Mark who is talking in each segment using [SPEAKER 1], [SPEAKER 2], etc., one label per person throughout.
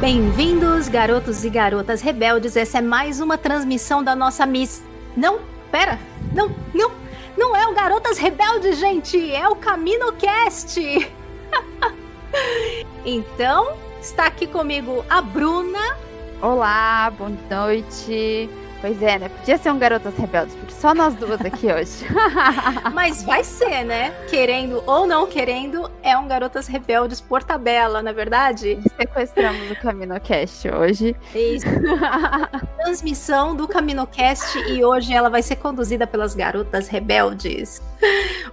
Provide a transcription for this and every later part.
[SPEAKER 1] Bem-vindos, garotos e garotas rebeldes. Essa é mais uma transmissão da nossa Miss. Não, pera, não, não, não é o Garotas Rebeldes, gente, é o CaminoCast. então, está aqui comigo a Bruna.
[SPEAKER 2] Olá, boa noite. Pois é, né? Podia ser um Garotas Rebeldes, porque só nós duas aqui hoje.
[SPEAKER 1] Mas vai ser, né? Querendo ou não querendo, é um Garotas Rebeldes por tabela, na é verdade?
[SPEAKER 2] Sequestramos o CaminoCast hoje.
[SPEAKER 1] Isso. Transmissão do CaminoCast e hoje ela vai ser conduzida pelas Garotas Rebeldes.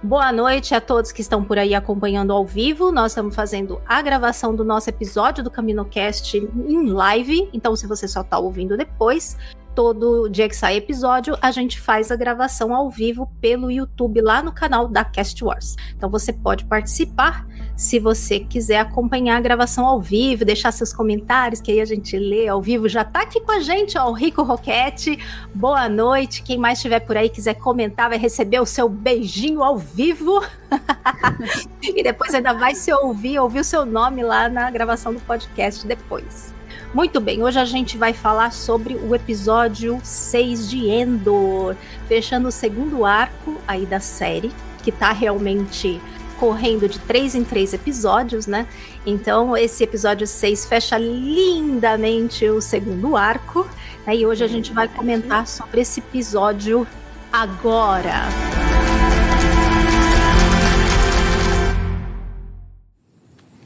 [SPEAKER 1] Boa noite a todos que estão por aí acompanhando ao vivo. Nós estamos fazendo a gravação do nosso episódio do CaminoCast em live. Então, se você só está ouvindo depois, todo dia que sai episódio, a gente faz a gravação ao vivo pelo YouTube lá no canal da Cast Wars. Então você pode participar se você quiser acompanhar a gravação ao vivo, deixar seus comentários, que aí a gente lê ao vivo. Já tá aqui com a gente, ó, o Rico Roquete. Boa noite. Quem mais estiver por aí quiser comentar, vai receber o seu beijinho ao vivo. e depois ainda vai se ouvir, ouvir o seu nome lá na gravação do podcast depois. Muito bem, hoje a gente vai falar sobre o episódio 6 de Endor, fechando o segundo arco aí da série, que tá realmente correndo de três em três episódios, né? Então, esse episódio 6 fecha lindamente o segundo arco. Né? E hoje a gente vai comentar sobre esse episódio agora.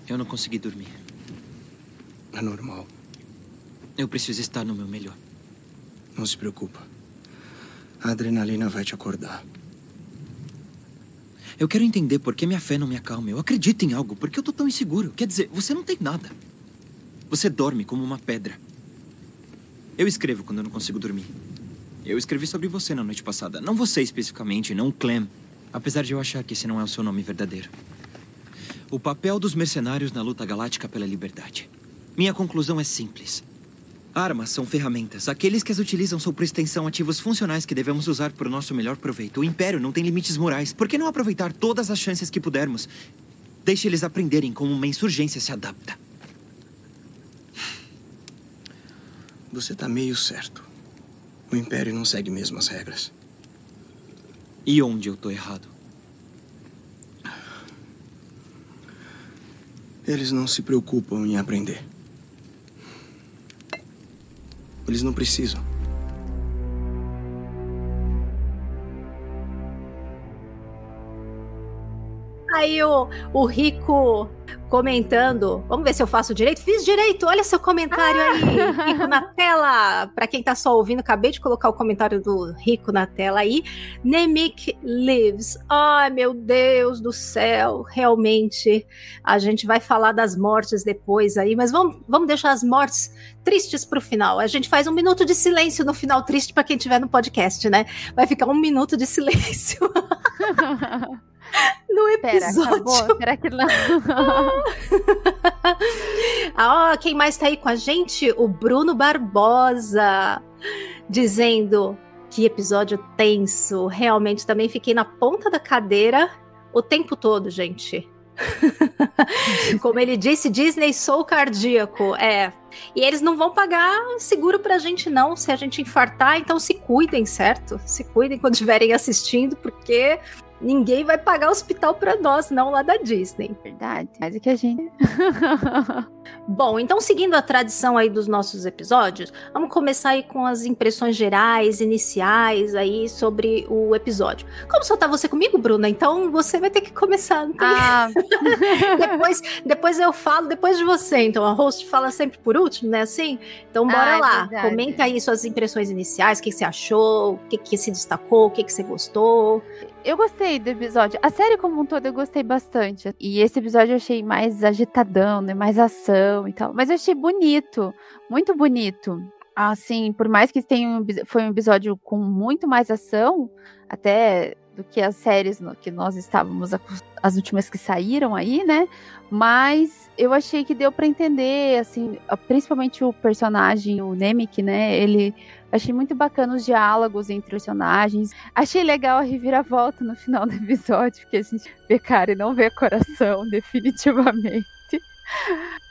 [SPEAKER 3] Eu não consegui dormir.
[SPEAKER 4] É normal.
[SPEAKER 3] Eu preciso estar no meu melhor.
[SPEAKER 4] Não se preocupa. A adrenalina vai te acordar.
[SPEAKER 3] Eu quero entender por que minha fé não me acalma. Eu acredito em algo. Por que eu tô tão inseguro? Quer dizer, você não tem nada. Você dorme como uma pedra. Eu escrevo quando eu não consigo dormir. Eu escrevi sobre você na noite passada. Não você especificamente, não Clem. Apesar de eu achar que esse não é o seu nome verdadeiro. O papel dos mercenários na luta galáctica pela liberdade. Minha conclusão é simples. Armas são ferramentas. Aqueles que as utilizam são por extensão ativos funcionais que devemos usar para o nosso melhor proveito. O Império não tem limites morais. Por que não aproveitar todas as chances que pudermos? Deixe eles aprenderem como uma insurgência se adapta.
[SPEAKER 4] Você tá meio certo. O Império não segue mesmo as regras.
[SPEAKER 3] E onde eu tô errado?
[SPEAKER 4] Eles não se preocupam em aprender. Eles não precisam.
[SPEAKER 1] Aí o, o Rico comentando. Vamos ver se eu faço direito. Fiz direito, olha seu comentário ah. aí, Rico na tela. Para quem tá só ouvindo, acabei de colocar o comentário do Rico na tela aí. Nemic lives. Ai, meu Deus do céu, realmente a gente vai falar das mortes depois aí, mas vamos, vamos deixar as mortes tristes pro final. A gente faz um minuto de silêncio no final triste para quem tiver no podcast, né? Vai ficar um minuto de silêncio. no episódio.
[SPEAKER 2] Pera, acabou? Será que não?
[SPEAKER 1] ah, quem mais tá aí com a gente? O Bruno Barbosa. dizendo que episódio tenso. Realmente também fiquei na ponta da cadeira o tempo todo, gente. Como ele disse, Disney sou cardíaco. É. E eles não vão pagar seguro pra gente, não, se a gente infartar. Então se cuidem, certo? Se cuidem quando estiverem assistindo, porque ninguém vai pagar hospital para nós, não lá da Disney.
[SPEAKER 2] Verdade. Mas é que a gente.
[SPEAKER 1] Bom, então seguindo a tradição aí dos nossos episódios, vamos começar aí com as impressões gerais, iniciais aí sobre o episódio. Como só tá você comigo, Bruna? Então você vai ter que começar. Tem... ah. depois, depois eu falo depois de você. Então a host fala sempre por último, né? Assim. Então bora ah, lá. É Comenta aí suas impressões iniciais, o que, que você achou, o que, que se destacou, o que, que você gostou.
[SPEAKER 2] Eu gostei do episódio. A série como um todo eu gostei bastante. E esse episódio eu achei mais agitadão, né? Mais ação e tal. Mas eu achei bonito. Muito bonito. Assim, por mais que tenha um, foi um episódio com muito mais ação, até do que as séries no, que nós estávamos as últimas que saíram aí, né? Mas eu achei que deu para entender, assim, principalmente o personagem, o Nemec, né? Ele Achei muito bacana os diálogos entre os personagens. Achei legal a reviravolta no final do episódio, porque a gente vê cara e não vê coração, definitivamente.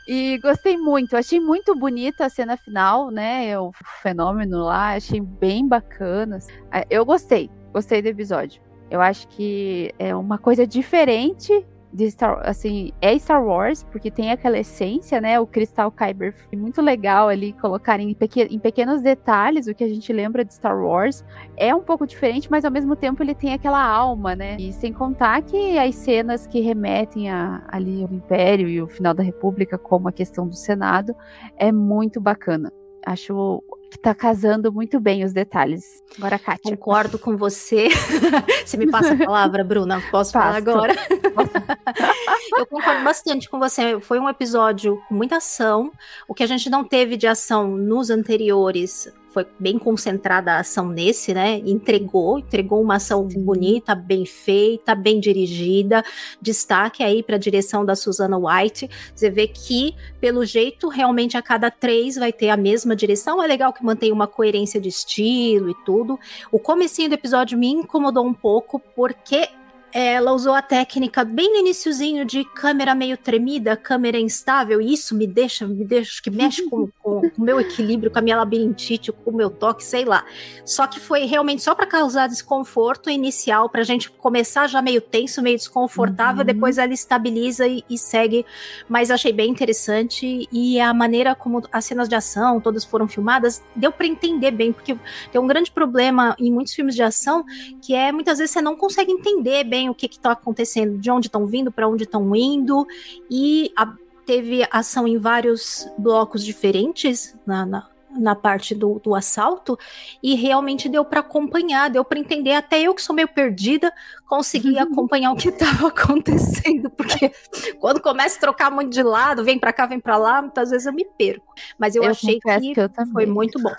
[SPEAKER 2] E gostei muito, achei muito bonita a cena final, né? O fenômeno lá, achei bem bacana. É, eu gostei, gostei do episódio. Eu acho que é uma coisa diferente de Star, assim, é Star Wars, porque tem aquela essência, né? O Crystal Kyber foi muito legal ali colocarem em, em, pequenos detalhes o que a gente lembra de Star Wars. É um pouco diferente, mas ao mesmo tempo ele tem aquela alma, né? E sem contar que as cenas que remetem a, ali ao Império e o final da República, como a questão do Senado, é muito bacana. Acho que tá casando muito bem os detalhes. Agora, Kátia.
[SPEAKER 1] Concordo com você. você me passa a palavra, Bruna? Posso Passo. falar agora? Eu concordo bastante com você. Foi um episódio com muita ação. O que a gente não teve de ação nos anteriores foi bem concentrada a ação nesse, né? Entregou, entregou uma ação Sim. bonita, bem feita, bem dirigida. Destaque aí para a direção da Susana White. Você vê que, pelo jeito, realmente a cada três vai ter a mesma direção. É legal que mantém uma coerência de estilo e tudo. O comecinho do episódio me incomodou um pouco, porque ela usou a técnica bem no iníciozinho de câmera meio tremida, câmera instável, e isso me deixa, me deixa, que mexe com, o meu equilíbrio, com a minha labirintite, com o meu toque, sei lá. Só que foi realmente só para causar desconforto inicial, pra gente começar já meio tenso, meio desconfortável, uhum. depois ela estabiliza e, e, segue. Mas achei bem interessante, e a maneira como as cenas de ação todas foram filmadas, deu para entender bem, porque tem um grande problema em muitos filmes de ação, que é muitas vezes você não consegue entender bem o que está acontecendo, de onde estão vindo, para onde estão indo, e a, teve ação em vários blocos diferentes na, na na parte do, do assalto e realmente deu para acompanhar, deu para entender. Até eu que sou meio perdida, consegui uhum. acompanhar o que estava acontecendo, porque quando começa a trocar muito de lado, vem para cá, vem para lá, muitas vezes eu me perco. Mas eu, eu achei que, que eu foi muito bom.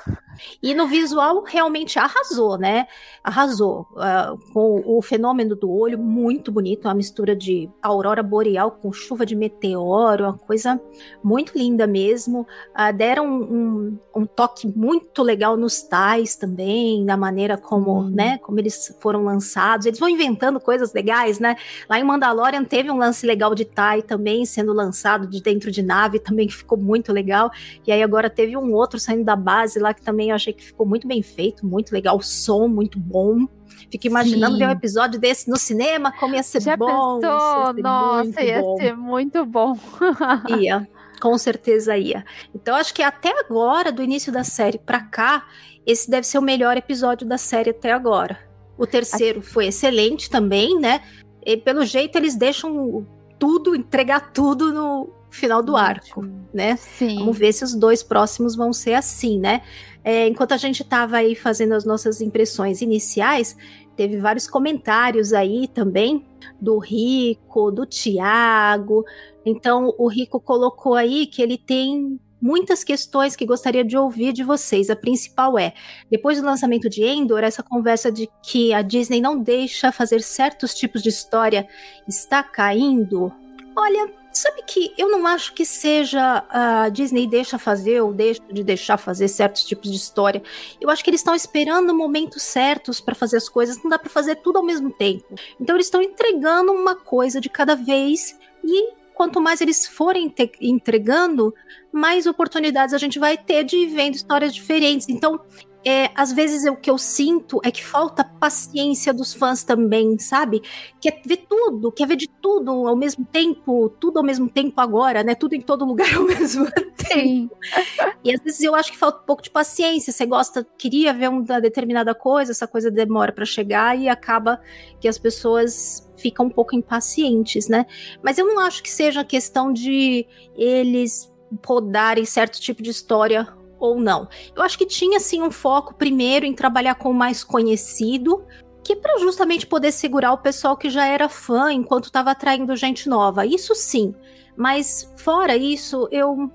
[SPEAKER 1] E no visual realmente arrasou, né? Arrasou. Uh, com o fenômeno do olho, muito bonito, uma mistura de aurora boreal com chuva de meteoro, uma coisa muito linda mesmo. Uh, deram um, um, toque muito legal nos tais também, da maneira como, hum. né, como eles foram lançados. Eles vão inventando coisas legais, né? Lá em Mandalorian teve um lance legal de Tai também sendo lançado de dentro de nave, também que ficou muito legal. E aí agora teve um outro saindo da base lá que também eu achei que ficou muito bem feito, muito legal, o som muito bom. Fico imaginando Sim. ver um episódio desse no cinema, como ia ser
[SPEAKER 2] Já
[SPEAKER 1] bom.
[SPEAKER 2] Pensou? Ia Nossa, ia bom. ser muito bom.
[SPEAKER 1] ia. Com certeza ia. Então, acho que até agora, do início da série pra cá, esse deve ser o melhor episódio da série até agora. O terceiro foi excelente também, né? E pelo jeito eles deixam tudo, entregar tudo no final do arco, né?
[SPEAKER 2] Sim.
[SPEAKER 1] Vamos ver se os dois próximos vão ser assim, né? É, enquanto a gente estava aí fazendo as nossas impressões iniciais, teve vários comentários aí também do Rico, do Tiago. Então, o Rico colocou aí que ele tem muitas questões que gostaria de ouvir de vocês. A principal é: depois do lançamento de Endor, essa conversa de que a Disney não deixa fazer certos tipos de história está caindo. Olha, Sabe que eu não acho que seja a Disney deixa fazer ou deixa de deixar fazer certos tipos de história. Eu acho que eles estão esperando momentos certos para fazer as coisas. Não dá para fazer tudo ao mesmo tempo. Então eles estão entregando uma coisa de cada vez e quanto mais eles forem entregando, mais oportunidades a gente vai ter de ir vendo histórias diferentes. Então, é, às vezes o que eu sinto é que falta paciência dos fãs também, sabe? Quer ver tudo, quer ver de tudo ao mesmo tempo, tudo ao mesmo tempo agora, né? Tudo em todo lugar ao mesmo tempo. e às vezes eu acho que falta um pouco de paciência. Você gosta, queria ver uma determinada coisa, essa coisa demora para chegar e acaba que as pessoas ficam um pouco impacientes, né? Mas eu não acho que seja questão de eles podarem certo tipo de história ou não. Eu acho que tinha sim um foco primeiro em trabalhar com o mais conhecido, que para justamente poder segurar o pessoal que já era fã enquanto estava atraindo gente nova. Isso sim. Mas fora isso, eu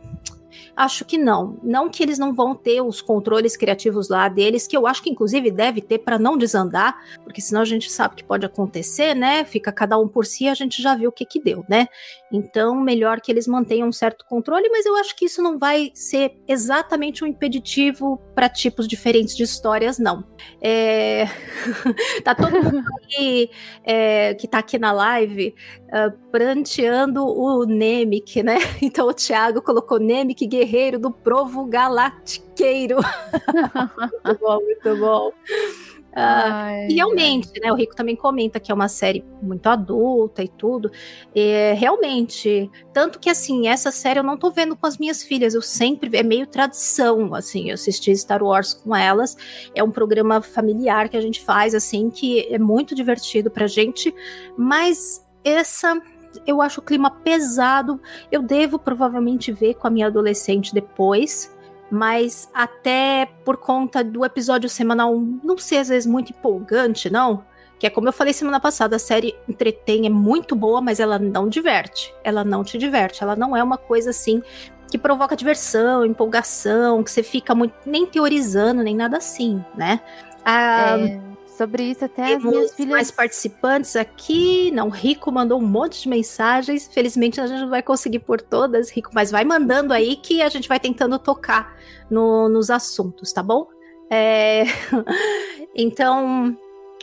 [SPEAKER 1] Acho que não. Não que eles não vão ter os controles criativos lá deles, que eu acho que inclusive deve ter para não desandar, porque senão a gente sabe que pode acontecer, né? Fica cada um por si, a gente já viu o que que deu, né? Então, melhor que eles mantenham um certo controle, mas eu acho que isso não vai ser exatamente um impeditivo para tipos diferentes de histórias, não. É... tá todo mundo aí é, que tá aqui na live uh, pranteando o Nemec, né? Então o Thiago colocou Nemec guerreiro do provo galactiqueiro. muito bom, muito bom. Uh, e realmente, né, o Rico também comenta que é uma série muito adulta e tudo. É, realmente, tanto que assim, essa série eu não tô vendo com as minhas filhas, eu sempre é meio tradição, assim, eu assisti Star Wars com elas. É um programa familiar que a gente faz assim que é muito divertido pra gente, mas essa eu acho o clima pesado. Eu devo provavelmente ver com a minha adolescente depois, mas até por conta do episódio semanal não ser às vezes muito empolgante, não. Que é como eu falei semana passada, a série entretém, é muito boa, mas ela não diverte. Ela não te diverte. Ela não é uma coisa assim que provoca diversão, empolgação, que você fica muito nem teorizando, nem nada assim, né?
[SPEAKER 2] Ah, é Sobre isso, até Temos as minhas filhas.
[SPEAKER 1] mais participantes aqui. Não, Rico mandou um monte de mensagens. Felizmente a gente não vai conseguir por todas, Rico, mas vai mandando aí que a gente vai tentando tocar no, nos assuntos, tá bom? É... então,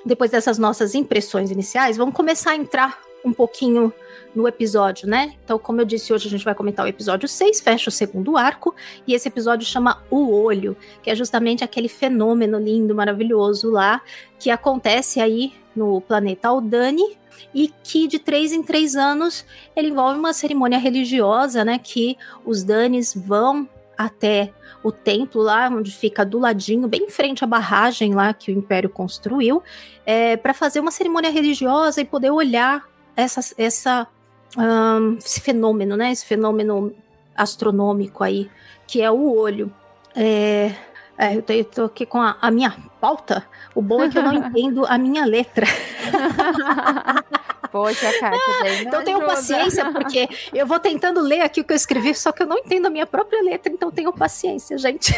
[SPEAKER 1] depois dessas nossas impressões iniciais, vamos começar a entrar um pouquinho no episódio, né? Então, como eu disse, hoje a gente vai comentar o episódio 6, fecha o segundo arco, e esse episódio chama O Olho, que é justamente aquele fenômeno lindo, maravilhoso lá, que acontece aí no planeta Aldani, e que de três em três anos ele envolve uma cerimônia religiosa, né? Que os Danes vão até o templo lá, onde fica do ladinho, bem em frente à barragem lá que o Império construiu, é, para fazer uma cerimônia religiosa e poder olhar essa, essa um, esse fenômeno, né? Esse fenômeno astronômico aí, que é o olho. É, é, eu, tô aqui com a, a, minha pauta. O bom é que eu não entendo a minha letra.
[SPEAKER 2] Poxa, Kátia, daí
[SPEAKER 1] Então tenham paciência, porque eu vou tentando ler aqui o que eu escrevi, só que eu não entendo a minha própria letra, então tenham paciência, gente.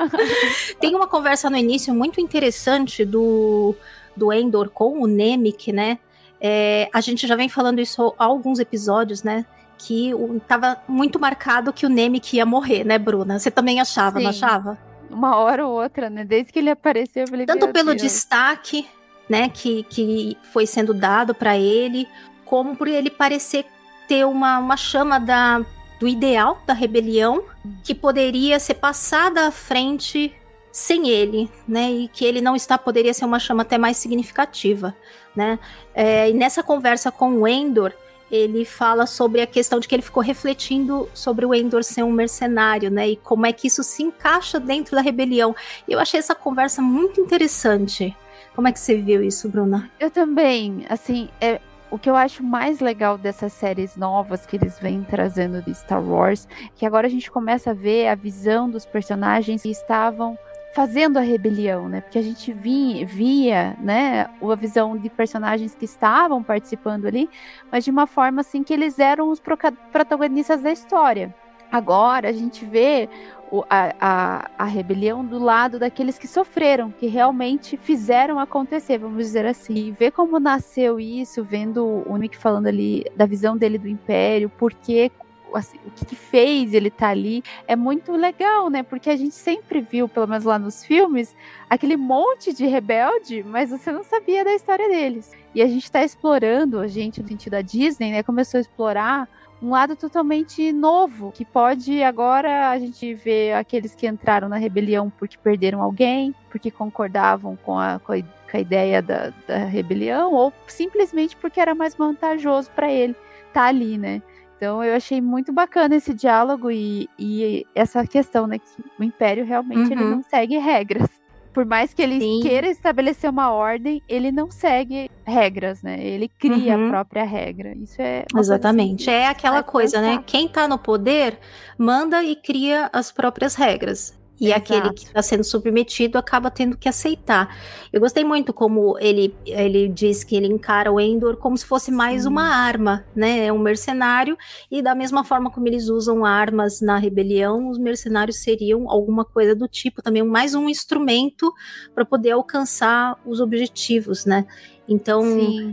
[SPEAKER 1] Tem uma conversa no início muito interessante do, do Endor com o Nemec, né? É, a gente já vem falando isso há alguns episódios, né? Que o, tava muito marcado que o Nemec ia morrer, né, Bruna? Você também achava, Sim. não achava?
[SPEAKER 2] Uma hora ou outra, né? Desde que ele apareceu, eu falei,
[SPEAKER 1] Tanto pelo Deus. destaque, né, que, que foi sendo dado para ele, como por ele parecer ter uma, uma chama da, do ideal da rebelião que poderia ser passada à frente sem ele, né? E que ele não está poderia ser uma chama até mais significativa, né? É, e nessa conversa com o Endor, ele fala sobre a questão de que ele ficou refletindo sobre o Endor ser um mercenário, né? E como é que isso se encaixa dentro da rebelião. E eu achei essa conversa muito interessante. Como é que você viu isso, Bruna?
[SPEAKER 2] Eu também, assim, é, o que eu acho mais legal dessas séries novas que eles vêm trazendo de Star Wars, que agora a gente começa a ver a visão dos personagens que estavam fazendo a rebelião, né? Porque a gente via, via, né, a visão de personagens que estavam participando ali, mas de uma forma assim que eles eram os protagonistas da história. Agora a gente vê o, a, a, a, rebelião do lado daqueles que sofreram, que realmente fizeram acontecer, vamos dizer assim. E ver como nasceu isso, vendo o Nick falando ali da visão dele do Império, porque assim, o que, fez ele estar tá ali, é muito legal, né? Porque a gente sempre viu, pelo menos lá nos filmes, aquele monte de rebelde, mas você não sabia da história deles. E a gente está explorando, a gente, no sentido da Disney, né, começou a explorar um lado totalmente novo, que pode agora a gente ver aqueles que entraram na rebelião porque perderam alguém, porque concordavam com a, com a, com a ideia da, da, rebelião, ou simplesmente porque era mais vantajoso para ele estar tá ali, né? Então eu achei muito bacana esse diálogo e, e essa questão, né? Que o Império realmente uhum. ele não segue regras por mais que ele Sim. queira estabelecer uma ordem, ele não segue regras, né? Ele cria uhum. a própria regra. Isso é.
[SPEAKER 1] Exatamente. É aquela coisa, né? Quem tá no poder manda e cria as próprias regras. E Exato. aquele que está sendo submetido acaba tendo que aceitar. Eu gostei muito como ele, ele diz que ele encara o Endor como se fosse mais Sim. uma arma, né? É um mercenário, e da mesma forma como eles usam armas na rebelião, os mercenários seriam alguma coisa do tipo, também mais um instrumento para poder alcançar os objetivos, né? Então,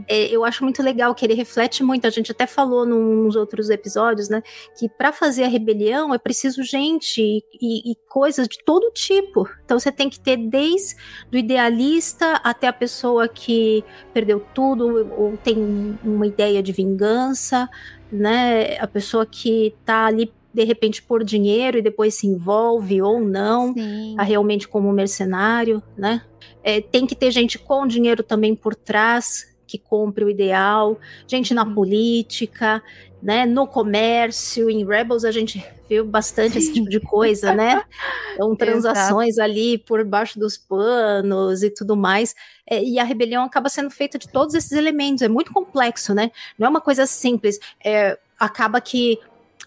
[SPEAKER 1] é, eu acho muito legal que ele reflete muito. A gente até falou nos outros episódios, né? Que para fazer a rebelião é preciso gente e, e, coisas de todo tipo. Então, você tem que ter desde o idealista até a pessoa que perdeu tudo ou tem uma ideia de vingança, né? A pessoa que tá ali de repente por dinheiro e depois se envolve ou não, a realmente como mercenário, né? É, tem que ter gente com dinheiro também por trás que compre o ideal, gente na uhum. política, né, no comércio, em Rebels a gente viu bastante Sim. esse tipo de coisa, né? Então, transações ali por baixo dos panos e tudo mais. É, e a rebelião acaba sendo feita de todos esses elementos. É muito complexo, né? Não é uma coisa simples. É, acaba que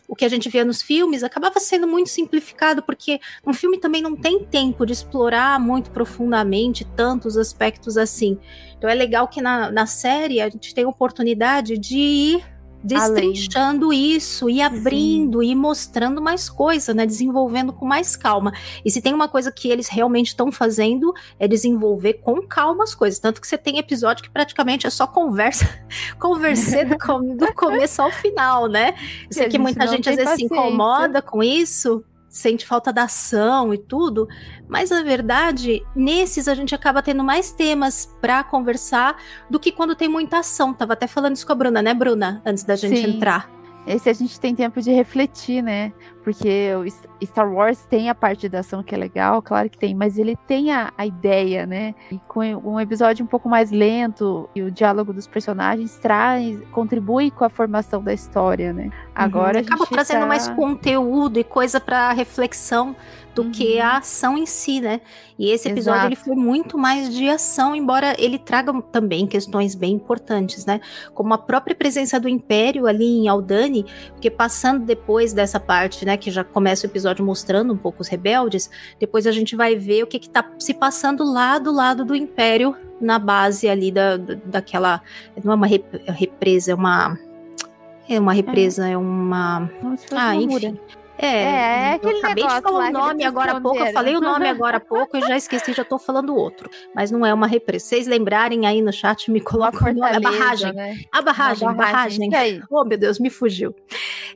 [SPEAKER 1] o que a gente via nos filmes acabava sendo muito simplificado, porque um filme também não tem tempo de explorar muito profundamente tantos aspectos assim. Então é legal que na, na série a gente tem oportunidade de ir destrinchando Além. isso e abrindo Sim. e mostrando mais coisa, né? Desenvolvendo com mais calma. E se tem uma coisa que eles realmente estão fazendo é desenvolver com calma as coisas. Tanto que você tem episódio que praticamente é só conversa, conversar do, do começo ao final, né? Eu sei que muita gente às vezes paciência. se incomoda com isso, sente falta da ação e tudo, mas na verdade, nesses a gente acaba tendo mais temas para conversar do que quando tem muita ação. Tava até falando isso com a Bruna, né, Bruna? Antes da gente Sim. entrar.
[SPEAKER 2] Esse a gente tem tempo de refletir, né? Porque o Star Wars tem a parte da ação que é legal, claro que tem, mas ele tem a, a ideia, né? E com um episódio um pouco mais lento e o diálogo dos personagens traz, contribui com a formação da história, né? Agora
[SPEAKER 1] uhum. acaba trazendo tá... mais conteúdo e coisa para reflexão do uhum. que a ação em si, né? E esse episódio Exato. ele foi muito mais de ação, embora ele traga também questões bem importantes, né? Como a própria presença do Império ali em Aldani, porque passando depois dessa parte, né, que já começa o episódio mostrando um pouco os rebeldes, depois a gente vai ver o que que tá se passando lá do lado do Império na base ali da, daquela, não é uma represa, é uma é uma represa, é, é uma. Ah, enfim. É, é, é aquele eu acabei de falar o nome agora há pouco, eu falei o nome agora há pouco e já esqueci, já tô falando outro. Mas não é uma represa. Vocês lembrarem aí no chat, me colocam o nome. A barragem. Né? A barragem, a barragem. barragem. Oh, meu Deus, me fugiu.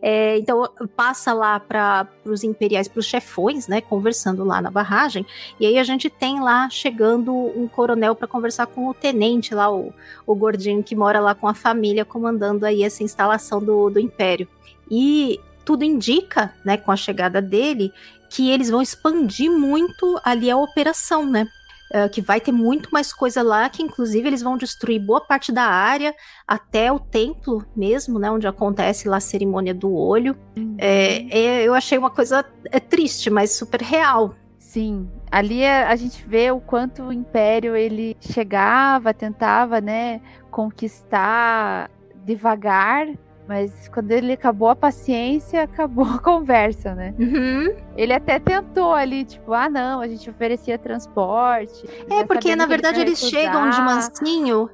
[SPEAKER 1] É, então, passa lá para os imperiais, para os chefões, né, conversando lá na barragem. E aí a gente tem lá chegando um coronel para conversar com o tenente lá, o, o gordinho que mora lá com a família, comandando aí essa instalação do, do império. E tudo indica, né, com a chegada dele, que eles vão expandir muito ali a operação, né? Uh, que vai ter muito mais coisa lá, que inclusive eles vão destruir boa parte da área, até o templo mesmo, né? Onde acontece lá a cerimônia do olho. Uhum. É, é, eu achei uma coisa é, triste, mas super real.
[SPEAKER 2] Sim, ali a, a gente vê o quanto o Império ele chegava, tentava, né, conquistar devagar Mas quando ele acabou a paciência, acabou a conversa, né?
[SPEAKER 1] Uhum.
[SPEAKER 2] Ele até tentou ali, tipo, ah, não, a gente oferecia transporte.
[SPEAKER 1] É, porque na verdade eles chegam de mansinho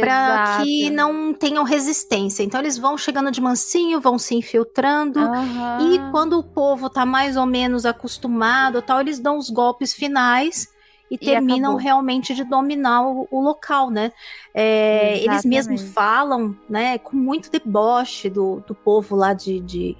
[SPEAKER 1] para que não tenham resistência. Então eles vão chegando de mansinho, vão se infiltrando.
[SPEAKER 2] Uhum.
[SPEAKER 1] E quando o povo tá mais ou menos acostumado, tal, eles dão os golpes finais e, terminam
[SPEAKER 2] acabou.
[SPEAKER 1] realmente de dominar o, o local, né? É, eles mesmos falam, né, com muito deboche do, do povo lá de, de-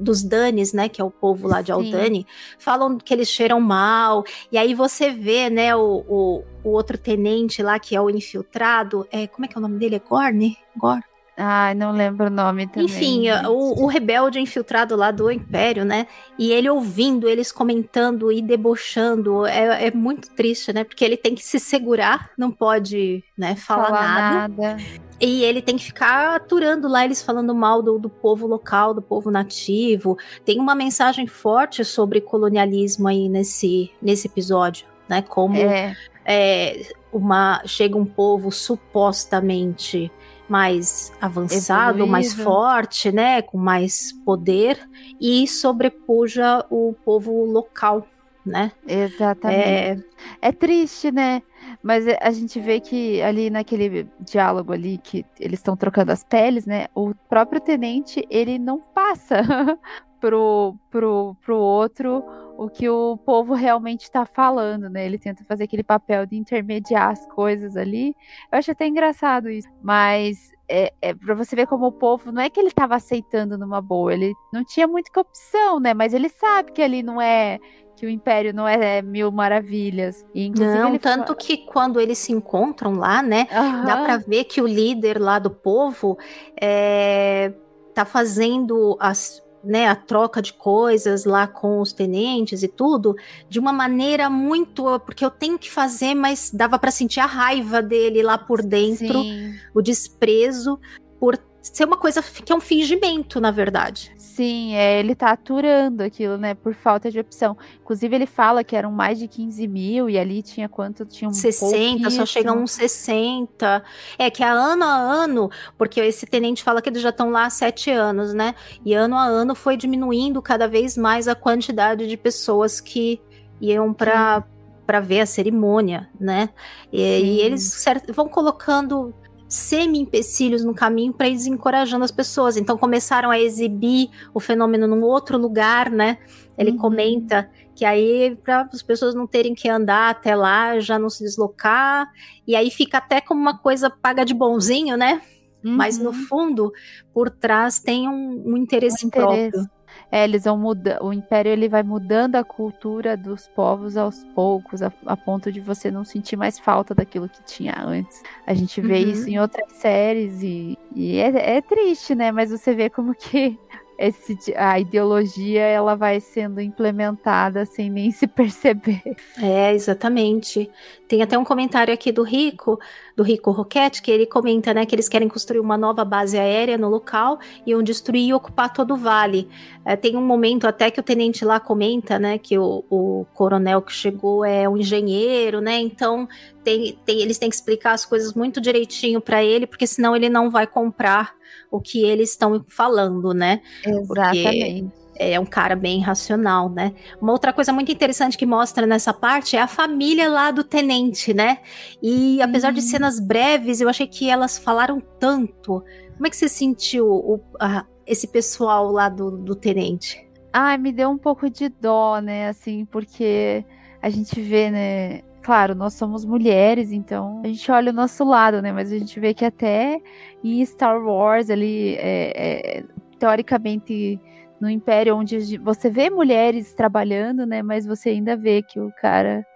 [SPEAKER 1] dos Danes, né, que é o povo lá de
[SPEAKER 2] Sim.
[SPEAKER 1] Aldani, falam que eles cheiram mal, e aí você vê, né, o, o, o outro tenente lá, que é o infiltrado, é, como é que é o nome dele? É Gorne? Gor?
[SPEAKER 2] Ai, não lembro o nome também.
[SPEAKER 1] Enfim,
[SPEAKER 2] gente.
[SPEAKER 1] o, o rebelde infiltrado lá do Império, né? E ele ouvindo, eles comentando e debochando, é, é muito triste, né? Porque ele tem que se segurar, não pode, né, falar, nada.
[SPEAKER 2] nada.
[SPEAKER 1] E ele tem que ficar aturando lá, eles falando mal do, do povo local, do povo nativo. Tem uma mensagem forte sobre colonialismo aí nesse, nesse episódio, né? Como
[SPEAKER 2] É,
[SPEAKER 1] é, uma chega um povo supostamente mais avançado, mais
[SPEAKER 2] Evoluído.
[SPEAKER 1] forte, né, com mais poder e sobrepuja o povo local, né?
[SPEAKER 2] exatamente. É... triste, né? Mas é- a gente vê que ali naquele diálogo ali que eles estão trocando as peles, né? O próprio tenente, ele não passa pro, pro, pro outro o que o povo realmente está falando, né? Ele tenta fazer aquele papel de intermediar as coisas ali. Eu acho até engraçado isso. Mas é, é para você ver como o povo não é que ele estava aceitando numa boa, ele não tinha muita opção, né? Mas ele sabe que ali não é que o império não é mil maravilhas. E, inclusive,
[SPEAKER 1] Não, tanto que quando eles se encontram lá, né, dá
[SPEAKER 2] Aham.
[SPEAKER 1] pra ver que o líder lá do povo é, tá fazendo as, né, a troca de coisas lá com os tenentes e tudo de uma maneira muito porque eu tenho que fazer, mas dava pra sentir a raiva dele lá por dentro,
[SPEAKER 2] Sim,
[SPEAKER 1] o desprezo por ser uma coisa que é um fingimento, na verdade.
[SPEAKER 2] sim, é, ele tá aturando aquilo, né? Por falta de opção. Inclusive, ele fala que eram mais de 15 mil e ali tinha quanto? Tinha um
[SPEAKER 1] 60, só chegam uns 60. É que a ano a ano, porque esse tenente fala que eles já estão lá há sete anos, né? E ano a ano foi diminuindo cada vez mais a quantidade de pessoas que iam para para ver a cerimônia, né? E, e eles vão colocando semi-empecilhos no caminho para ir desencorajando as pessoas. Então começaram a exibir o fenômeno num outro lugar, né? Ele
[SPEAKER 2] Uhum.
[SPEAKER 1] comenta que aí para as pessoas não terem que andar até lá, já não se deslocar, e aí fica até como uma coisa paga de bonzinho, né? Mas no
[SPEAKER 2] Uhum.
[SPEAKER 1] fundo, por trás tem um, um interesse,
[SPEAKER 2] Um interesse.
[SPEAKER 1] próprio.
[SPEAKER 2] É, eles vão mudar. O império ele vai mudando a cultura dos povos aos poucos, a, a ponto de você não sentir mais falta daquilo que tinha antes. A gente vê
[SPEAKER 1] Uhum.
[SPEAKER 2] isso em outras séries e, e é, é triste, né? Mas você vê como que esse, a ideologia ela vai sendo implementada sem nem se perceber.
[SPEAKER 1] É, exatamente. Tem até um comentário aqui do Rico, do Rico Roquette, que ele comenta, né, que eles querem construir uma nova base aérea no local e iam destruir e ocupar todo o vale. É, tem um momento até que o tenente lá comenta, né, que o, o coronel que chegou é um engenheiro, né, então tem, tem- eles têm que explicar as coisas muito direitinho para ele, porque senão ele não vai comprar o que eles estão falando, né?
[SPEAKER 2] Exatamente.
[SPEAKER 1] é um cara bem racional, né? Uma outra coisa muito interessante que mostra nessa parte é a família lá do tenente, né? E apesar de
[SPEAKER 2] Hum.
[SPEAKER 1] cenas breves, eu achei que elas falaram tanto. Como é que você sentiu o- a- esse pessoal lá do, do tenente?
[SPEAKER 2] Ai, me deu um pouco de dó, né? Assim, porque a gente vê, né? Claro, nós somos mulheres, então a gente olha o nosso lado, né? Mas a gente vê que até em Star Wars, ali, é, é, teoricamente, no Império, onde você vê mulheres trabalhando, né? Mas você ainda vê que o cara,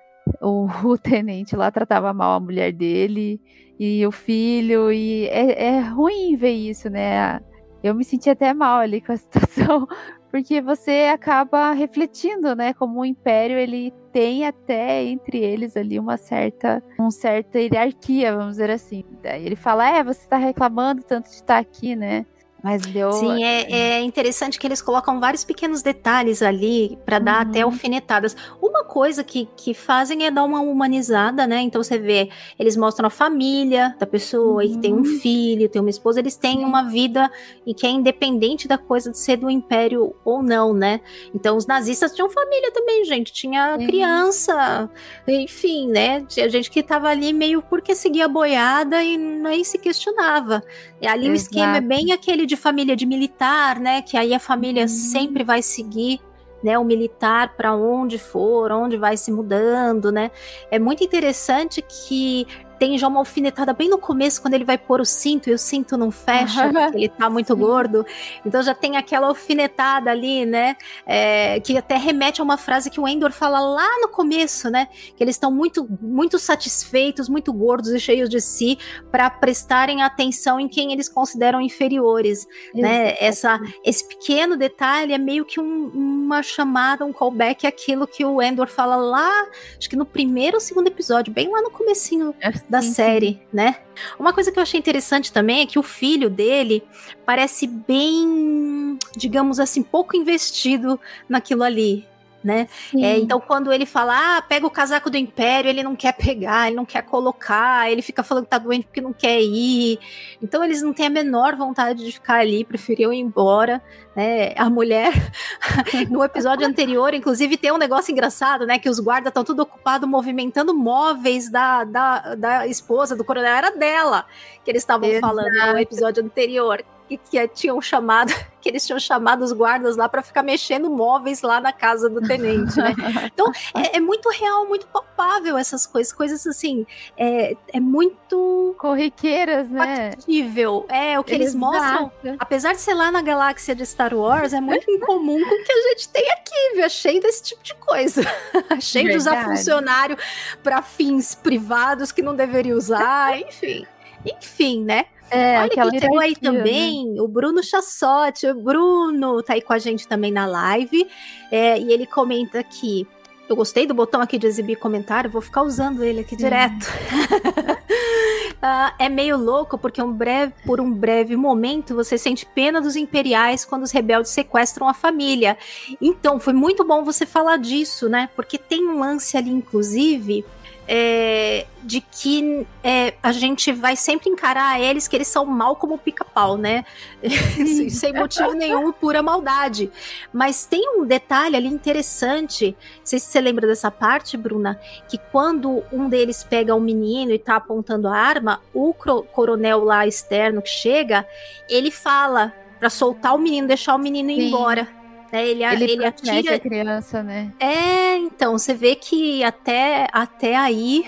[SPEAKER 2] o, o tenente lá tratava mal a mulher dele e o filho, e é, é ruim ver isso, né? Eu me senti até mal ali com a situação, porque você acaba refletindo, né, como o império ele tem até entre eles ali uma certa, uma certa hierarquia, vamos dizer assim. Daí ele fala, é, você está reclamando tanto de estar aqui, né? Mas deu.
[SPEAKER 1] Sim, é, é interessante que eles colocam vários pequenos detalhes ali para dar
[SPEAKER 2] Uhum.
[SPEAKER 1] até alfinetadas. Uma coisa que, que fazem é dar uma humanizada, né? Então você vê, eles mostram a família da pessoa, e tem um
[SPEAKER 2] Uhum.
[SPEAKER 1] filho, tem uma esposa, eles têm uma vida e que é independente da coisa de ser do império ou não, né? Então os nazistas tinham família também, gente. Tinha criança, enfim, né? Tinha gente que tava ali meio porque seguia a boiada e nem se questionava. E ali o esquema é
[SPEAKER 2] Exato.
[SPEAKER 1] bem aquele de família de militar, né? Que aí a família
[SPEAKER 2] Uhum.
[SPEAKER 1] sempre vai seguir. Né, o militar para onde for, onde vai se mudando, né? É muito interessante que tem já uma alfinetada bem no começo, quando ele vai pôr o cinto e o cinto não fecha, porque ele tá muito
[SPEAKER 2] Sim.
[SPEAKER 1] gordo. Então já tem aquela alfinetada ali, né? É, que até remete a uma frase que o Endor fala lá no começo, né? Que eles estão muito, muito satisfeitos, muito gordos e cheios de si, para prestarem atenção em quem eles consideram inferiores, né? Essa, esse pequeno detalhe é meio que um- uma chamada, um callback àquilo que o Endor fala lá, acho que no primeiro ou segundo episódio, bem lá no comecinho da
[SPEAKER 2] Sim, sim.
[SPEAKER 1] série, né? Uma coisa que eu achei interessante também é que o filho dele parece bem, digamos assim, pouco investido naquilo ali. Né? É, então, quando ele fala, ah, pega o casaco do Império, ele não quer pegar, ele não quer colocar, ele fica falando que tá doente porque não quer ir. Então, eles não têm a menor vontade de ficar ali, preferiam ir embora. Né? A mulher, no episódio anterior, inclusive, tem um negócio engraçado, né? Que os guardas estão tudo ocupados movimentando móveis da, da, da esposa do coronel, era dela que eles estavam falando no episódio anterior. Que, que tinham chamado, que eles tinham chamado os guardas lá para ficar mexendo móveis lá na casa do tenente, né? Então é, é muito real, muito palpável essas coisas, coisas assim, é, é muito
[SPEAKER 2] corriqueiras, né?
[SPEAKER 1] Factível. É o que eles
[SPEAKER 2] Exato.
[SPEAKER 1] mostram. Apesar de ser lá na galáxia de Star Wars, é muito incomum com o que a gente tem aqui, viu? É cheio desse tipo de coisa, cheio de usar funcionário para fins privados que não deveria usar, enfim, enfim, né?
[SPEAKER 2] É,
[SPEAKER 1] Olha quem chegou aí
[SPEAKER 2] hierarquia, né?
[SPEAKER 1] também, o Bruno Chassotti. O Bruno tá aí com a gente também na live. é, e ele comenta aqui. Eu gostei do botão aqui de exibir comentário, vou ficar usando ele aqui direto. Ah, é meio louco porque um breve, por um breve momento você sente pena dos imperiais quando os rebeldes sequestram a família. Então, foi muito bom você falar disso, né? Porque tem um lance ali, inclusive, é, de que é, a gente vai sempre encarar eles que eles são mal como pica-pau, né? Sem motivo nenhum, pura maldade. Mas tem um detalhe ali interessante. Não sei se você lembra dessa parte, Bruna, que quando um deles pega um menino e tá apontando a arma, o coronel lá externo que chega, ele fala pra soltar o menino, deixar o menino ir
[SPEAKER 2] Sim.
[SPEAKER 1] embora. Né? Ele,
[SPEAKER 2] Ele,
[SPEAKER 1] ele atira
[SPEAKER 2] a criança, né?
[SPEAKER 1] é, então, você vê que até, até aí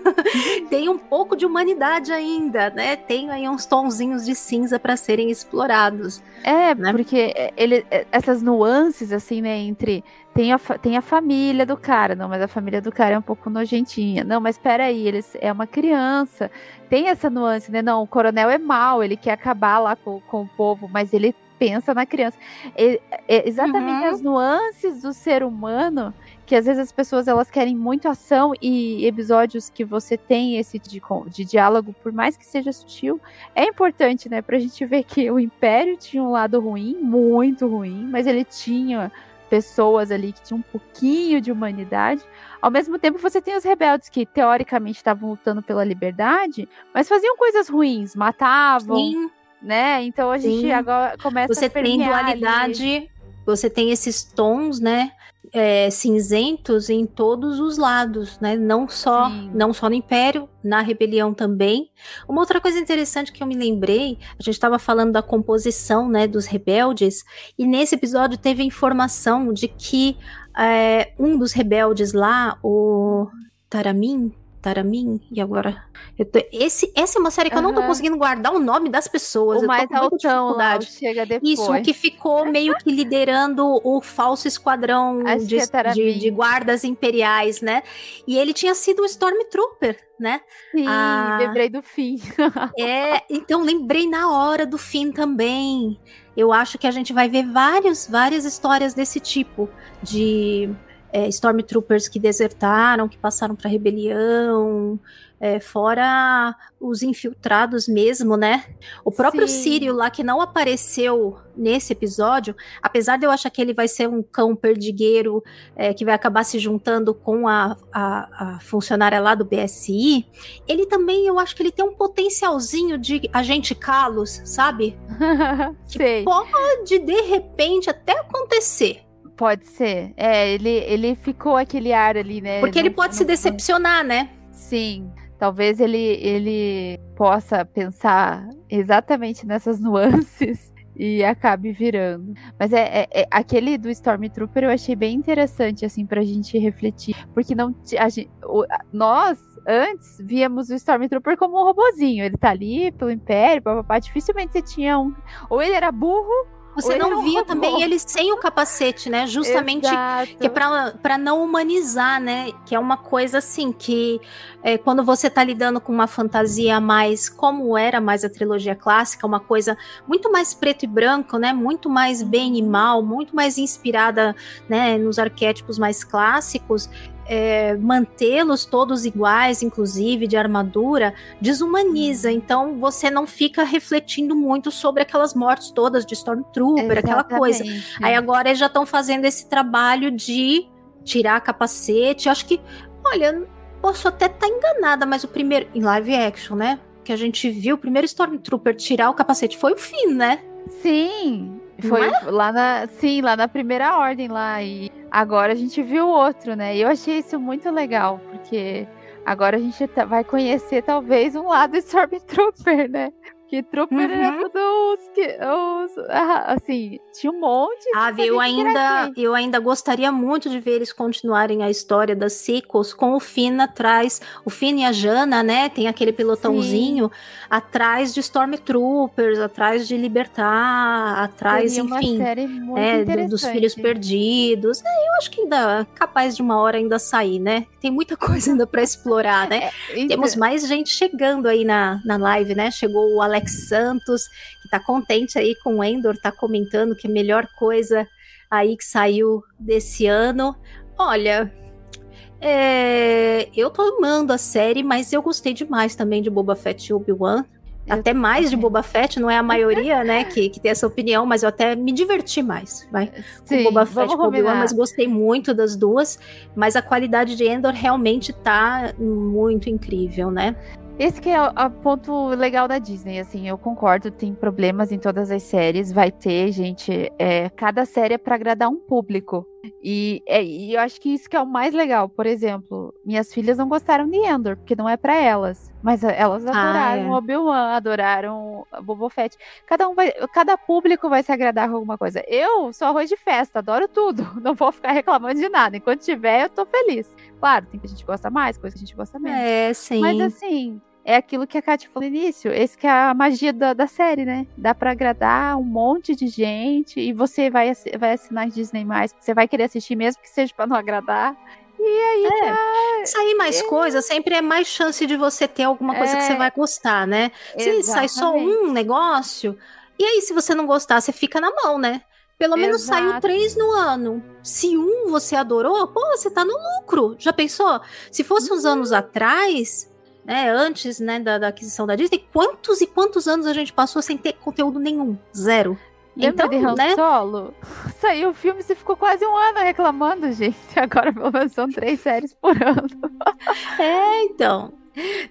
[SPEAKER 1] tem um pouco de humanidade ainda, né? Tem aí uns tonzinhos de cinza para serem explorados.
[SPEAKER 2] É,
[SPEAKER 1] Né?
[SPEAKER 2] porque ele, é, essas nuances, assim, né, entre. Tem a, tem a família do cara, não, mas a família do cara é um pouco nojentinha. Não, mas peraí, ele é uma criança. Tem essa nuance, né? Não, o coronel é mau, ele quer acabar lá com, com o povo, mas ele pensa na criança. É, é exatamente
[SPEAKER 1] Uhum.
[SPEAKER 2] as nuances do ser humano que às vezes as pessoas elas querem muito ação e episódios que você tem esse de, de diálogo, por mais que seja sutil, é importante, né? Pra gente ver que o Império tinha um lado ruim, muito ruim, mas ele tinha pessoas ali que tinham um pouquinho de humanidade. Ao mesmo tempo, você tem os rebeldes que teoricamente estavam lutando pela liberdade, mas faziam coisas ruins, matavam,
[SPEAKER 1] Sim,
[SPEAKER 2] né? Então a gente
[SPEAKER 1] Sim.
[SPEAKER 2] agora começa
[SPEAKER 1] você
[SPEAKER 2] a
[SPEAKER 1] tem
[SPEAKER 2] permear ali.
[SPEAKER 1] dualidade, você tem esses tons, né? é, cinzentos em todos os lados, né? Não só,
[SPEAKER 2] Sim.
[SPEAKER 1] não só no Império, na rebelião também. Uma outra coisa interessante que eu me lembrei, a gente estava falando da composição, né, dos rebeldes, e nesse episódio teve informação de que é, um dos rebeldes lá, o Taramin, Taramin, e agora? Eu tô- esse, essa é uma série que eu não tô conseguindo guardar o nome das pessoas.
[SPEAKER 2] O
[SPEAKER 1] eu
[SPEAKER 2] mais
[SPEAKER 1] tô com
[SPEAKER 2] altão
[SPEAKER 1] dificuldade.
[SPEAKER 2] chega depois.
[SPEAKER 1] Isso, o que ficou meio que liderando o falso esquadrão de,
[SPEAKER 2] é
[SPEAKER 1] de- de guardas imperiais, né? E ele tinha sido o Stormtrooper, né?
[SPEAKER 2] Sim,
[SPEAKER 1] Ah.
[SPEAKER 2] lembrei do fim.
[SPEAKER 1] É, então lembrei na hora do fim também. Eu acho que a gente vai ver vários, várias histórias desse tipo de é, Stormtroopers que desertaram, que passaram para rebelião, é, fora os infiltrados mesmo, né? O próprio
[SPEAKER 2] Sim.
[SPEAKER 1] Sírio lá, que não apareceu nesse episódio, apesar de eu achar que ele vai ser um cão perdigueiro é, que vai acabar se juntando com a, a, a funcionária lá do BSI, ele também, eu acho que ele tem um potencialzinho de agente Carlos, sabe?
[SPEAKER 2] Sei.
[SPEAKER 1] Pode, de repente, até acontecer.
[SPEAKER 2] Pode ser. É, ele, ele ficou aquele ar ali, né?
[SPEAKER 1] Porque ele
[SPEAKER 2] Não-
[SPEAKER 1] pode se
[SPEAKER 2] não-
[SPEAKER 1] decepcionar, né?
[SPEAKER 2] Sim. Talvez ele, ele possa pensar exatamente nessas nuances e acabe virando. Mas é, é- é- aquele do Stormtrooper eu achei bem interessante, assim, pra gente refletir. Porque não a gen- o- nós, antes, víamos o Stormtrooper como um robozinho. Ele tá ali pelo Império, papapá. Dificilmente você tinha um. Ou ele era burro.
[SPEAKER 1] Você não
[SPEAKER 2] um
[SPEAKER 1] via
[SPEAKER 2] robô.
[SPEAKER 1] também ele sem o capacete, né? Justamente
[SPEAKER 2] Exato.
[SPEAKER 1] que é pra não humanizar, né? Que é uma coisa assim que é, quando você tá lidando com uma fantasia mais como era mais a trilogia clássica, uma coisa muito mais preto e branco, né? Muito mais bem e mal, muito mais inspirada, né? Nos arquétipos mais clássicos. É, mantê-los todos iguais, inclusive de armadura, desumaniza. Então você não fica refletindo muito sobre aquelas mortes todas de Stormtrooper, aquela coisa.
[SPEAKER 2] Exatamente.
[SPEAKER 1] Aí agora eles já estão fazendo esse trabalho de tirar capacete. Acho que, olha, posso até estar enganada, mas o primeiro, em live action, né? Que a gente viu, o primeiro Stormtrooper tirar o capacete foi o Finn, né?
[SPEAKER 2] Sim, foi
[SPEAKER 1] é?
[SPEAKER 2] lá na, sim, lá na primeira ordem lá e agora a gente viu outro, né? E eu achei isso muito legal, porque agora a gente tá- vai conhecer talvez um lado Stormtrooper, né? Porque Trooper era
[SPEAKER 1] Uhum.
[SPEAKER 2] tudo os que os, ah, assim, tinha um monte.
[SPEAKER 1] Ah, eu
[SPEAKER 2] que era
[SPEAKER 1] ainda, eu ainda gostaria muito de ver eles continuarem a história das sequels com o Finn atrás. O Finn e a Jana, né? Tem aquele pelotãozinho atrás de Stormtroopers, atrás de Libertar, atrás,
[SPEAKER 2] Seria uma
[SPEAKER 1] enfim.
[SPEAKER 2] série muito
[SPEAKER 1] é, do- dos filhos perdidos. É, eu acho que ainda é capaz de uma hora ainda sair, né? Tem muita coisa ainda pra explorar, né?
[SPEAKER 2] Então,
[SPEAKER 1] Temos mais gente chegando aí na, na live, né? Chegou o Alex Santos, que tá contente aí com o Endor, tá comentando que é a melhor coisa aí que saiu desse ano. Olha, é, eu tô amando a série, mas eu gostei demais também de Boba Fett e Obi-Wan. Até mais de. Boba Fett, não é a maioria, né, que, que tem essa opinião, mas eu até me diverti mais, vai com
[SPEAKER 2] sim,
[SPEAKER 1] Boba Fett com Obi-Wan, mas gostei muito das duas. Mas a qualidade de Endor realmente tá muito incrível, né?
[SPEAKER 2] Esse que é o ponto legal da Disney, assim, eu concordo, tem problemas em todas as séries, vai ter, gente, é, cada série é pra agradar um público. E, é, e eu acho que isso que é o mais legal. Por exemplo, minhas filhas não gostaram de Endor, porque não é pra elas. Mas elas adoraram
[SPEAKER 1] é.
[SPEAKER 2] Obi-Wan, adoraram Boba Fett. Cada um vai, cada público vai se agradar com alguma coisa. Eu sou arroz de festa, adoro tudo. Não vou ficar reclamando de nada. Enquanto tiver, eu tô feliz. Claro, tem que a gente gosta mais, coisa que a gente gosta menos.
[SPEAKER 1] É, sim.
[SPEAKER 2] Mas assim, é aquilo que a Kátia falou no início. Esse que é a magia da, da série, né? Dá pra agradar um monte de gente e você vai, vai assinar Disney+, mais, você vai querer assistir mesmo que seja pra não agradar. E aí
[SPEAKER 1] É.
[SPEAKER 2] tá...
[SPEAKER 1] Sair mais
[SPEAKER 2] É.
[SPEAKER 1] coisa sempre é mais chance de você ter alguma coisa que
[SPEAKER 2] É.
[SPEAKER 1] você vai gostar, né? Se sai só um negócio, e aí se você não gostar, você fica na mão, né? Pelo menos saiu
[SPEAKER 2] Exato.
[SPEAKER 1] três no ano. Se um você adorou, pô, você tá no lucro. Já pensou? Se fosse uns
[SPEAKER 2] Uhum.
[SPEAKER 1] anos atrás, né, antes né, da, da aquisição da Disney, quantos e quantos anos a gente passou sem ter conteúdo nenhum? Zero.
[SPEAKER 2] Lembra de Han
[SPEAKER 1] né?
[SPEAKER 2] Solo? Saiu o filme você ficou quase um ano reclamando, gente. Agora pelo menos são três séries por ano.
[SPEAKER 1] É, então.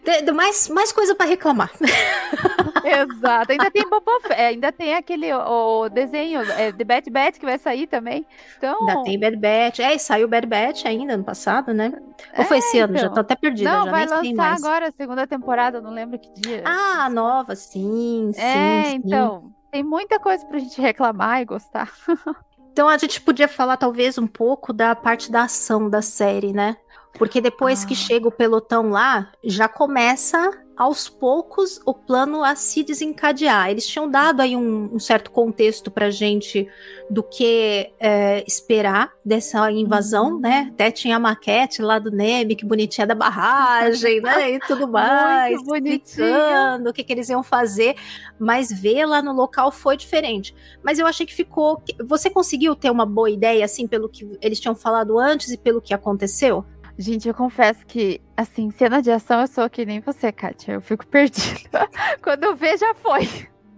[SPEAKER 1] Tem- mais, mais coisa pra reclamar.
[SPEAKER 2] Exato. Ainda tem Boba Fett, ainda tem aquele o, o desenho, é, The Bad Batch que vai sair também. Então,
[SPEAKER 1] Ainda tem Bad Batch. É, e saiu Bad Batch ainda ano passado, né? Ou foi
[SPEAKER 2] É,
[SPEAKER 1] esse ano? Já
[SPEAKER 2] então.
[SPEAKER 1] tô até perdida.
[SPEAKER 2] Não,
[SPEAKER 1] já
[SPEAKER 2] vai lançar agora a segunda temporada, não lembro que dia.
[SPEAKER 1] Ah, nova, sim, sim.
[SPEAKER 2] é,
[SPEAKER 1] sim.
[SPEAKER 2] então. Tem muita coisa pra gente reclamar e gostar.
[SPEAKER 1] Então a gente podia falar talvez um pouco da parte da ação da série, né? Porque depois que
[SPEAKER 2] Ah.
[SPEAKER 1] chega o pelotão lá, já começa aos poucos o plano a se desencadear. Eles tinham dado aí um, um certo contexto pra gente do que é, esperar dessa invasão, uhum. né? Até tinha a maquete lá do Neme, que bonitinha da barragem, né? E tudo mais. Muito bonitinho. O que, que eles iam fazer. Mas ver lá no local foi diferente. Mas eu achei que ficou. Você conseguiu ter uma boa ideia, assim, pelo que eles tinham falado antes e pelo que aconteceu?
[SPEAKER 2] Gente, eu confesso que, assim, cena de ação eu sou que nem você, Kátia. Eu fico perdida. Quando eu ver, já foi.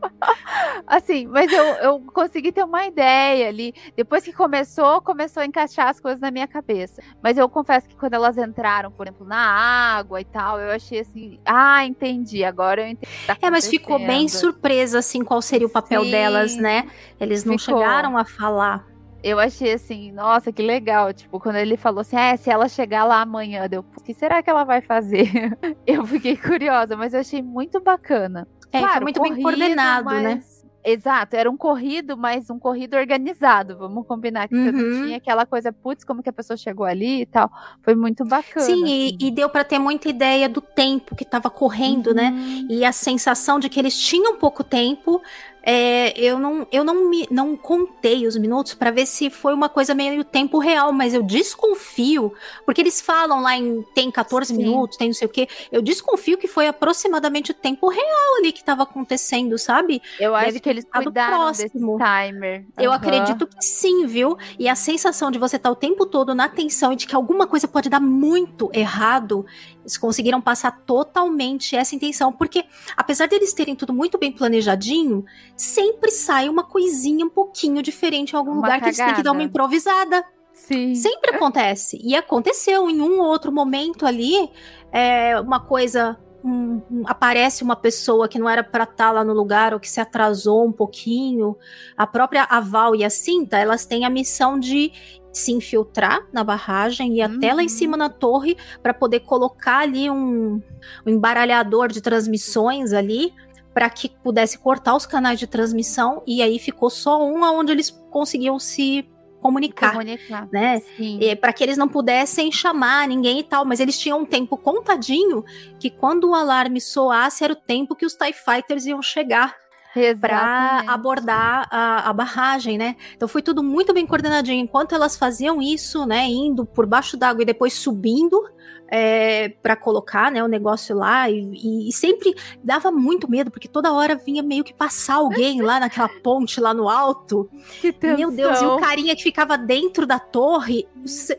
[SPEAKER 2] assim, mas eu, eu consegui ter uma ideia ali. Depois que começou, começou a encaixar as coisas na minha cabeça. Mas eu confesso que quando elas entraram, por exemplo, na água e tal, eu achei assim, ah, entendi, agora eu entendi. Tá
[SPEAKER 1] é, mas ficou bem surpresa, assim, qual seria o papel Sim, delas, né? Eles não ficou. chegaram a falar
[SPEAKER 2] eu achei assim, nossa, que legal. Tipo, quando ele falou assim, é, se ela chegar lá amanhã, deu, o que será que ela vai fazer? eu fiquei curiosa, mas eu achei muito bacana.
[SPEAKER 1] É, claro, foi muito corrido, bem coordenado, né? mas... né?
[SPEAKER 2] Exato, era um corrido, mas um corrido organizado. Vamos combinar que uhum. você não tinha aquela coisa, putz, como que a pessoa chegou ali e tal. Foi muito bacana.
[SPEAKER 1] Sim, assim. e, e, deu para ter muita ideia do tempo que estava correndo, né? uhum. né? E a sensação de que eles tinham pouco tempo, é, eu não, eu não, me, não contei os minutos para ver se foi uma coisa meio tempo real, mas eu desconfio, porque eles falam lá em tem 14 Sim. minutos, tem não sei o que, eu desconfio que foi aproximadamente o tempo real ali que estava acontecendo, sabe?
[SPEAKER 2] Eu Deve acho que eles cuidaram próximo. timer. Uhum.
[SPEAKER 1] Eu acredito que sim, viu? E a sensação de você estar tá o tempo todo na tensão e de que alguma coisa pode dar muito errado, eles conseguiram passar totalmente essa intenção, porque apesar deles terem tudo muito bem planejadinho, sempre sai uma coisinha um pouquinho diferente em algum uma lugar cagada. que eles têm que dar uma improvisada.
[SPEAKER 2] Sim.
[SPEAKER 1] Sempre acontece. E aconteceu em um outro momento ali, é, uma coisa. Um, um, aparece uma pessoa que não era para estar tá lá no lugar ou que se atrasou um pouquinho. A própria Aval e a Cinta, elas têm a missão de se infiltrar na barragem e uhum. até lá em uhum. cima na torre para poder colocar ali um, um embaralhador de transmissões ali para que pudesse cortar os canais de transmissão e aí ficou só um onde eles conseguiam se comunicar, comunicar né? Para que eles não pudessem chamar ninguém e tal, mas eles tinham um tempo contadinho que quando o alarme soasse era o tempo que os TIE Fighters iam chegar para abordar a, a, barragem, né? Então foi tudo muito bem coordenadinho. Enquanto elas faziam isso, né, indo por baixo d'água e depois subindo é, para colocar, né, o negócio lá e, e, sempre dava muito medo porque toda hora vinha meio que passar alguém lá naquela ponte lá no alto.
[SPEAKER 2] Que
[SPEAKER 1] Meu Deus! E o carinha que ficava dentro da torre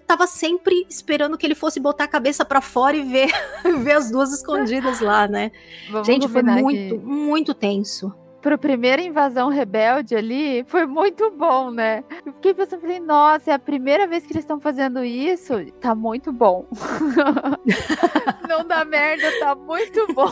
[SPEAKER 1] tava sempre esperando que ele fosse botar a cabeça para fora e ver, ver as duas escondidas lá, né? Vamos Gente, foi muito, muito tenso
[SPEAKER 2] pro primeira invasão rebelde ali, foi muito bom, né? Eu fiquei pensando, falei, nossa, é a primeira vez que eles estão fazendo isso, tá muito bom. Não dá merda, tá muito bom.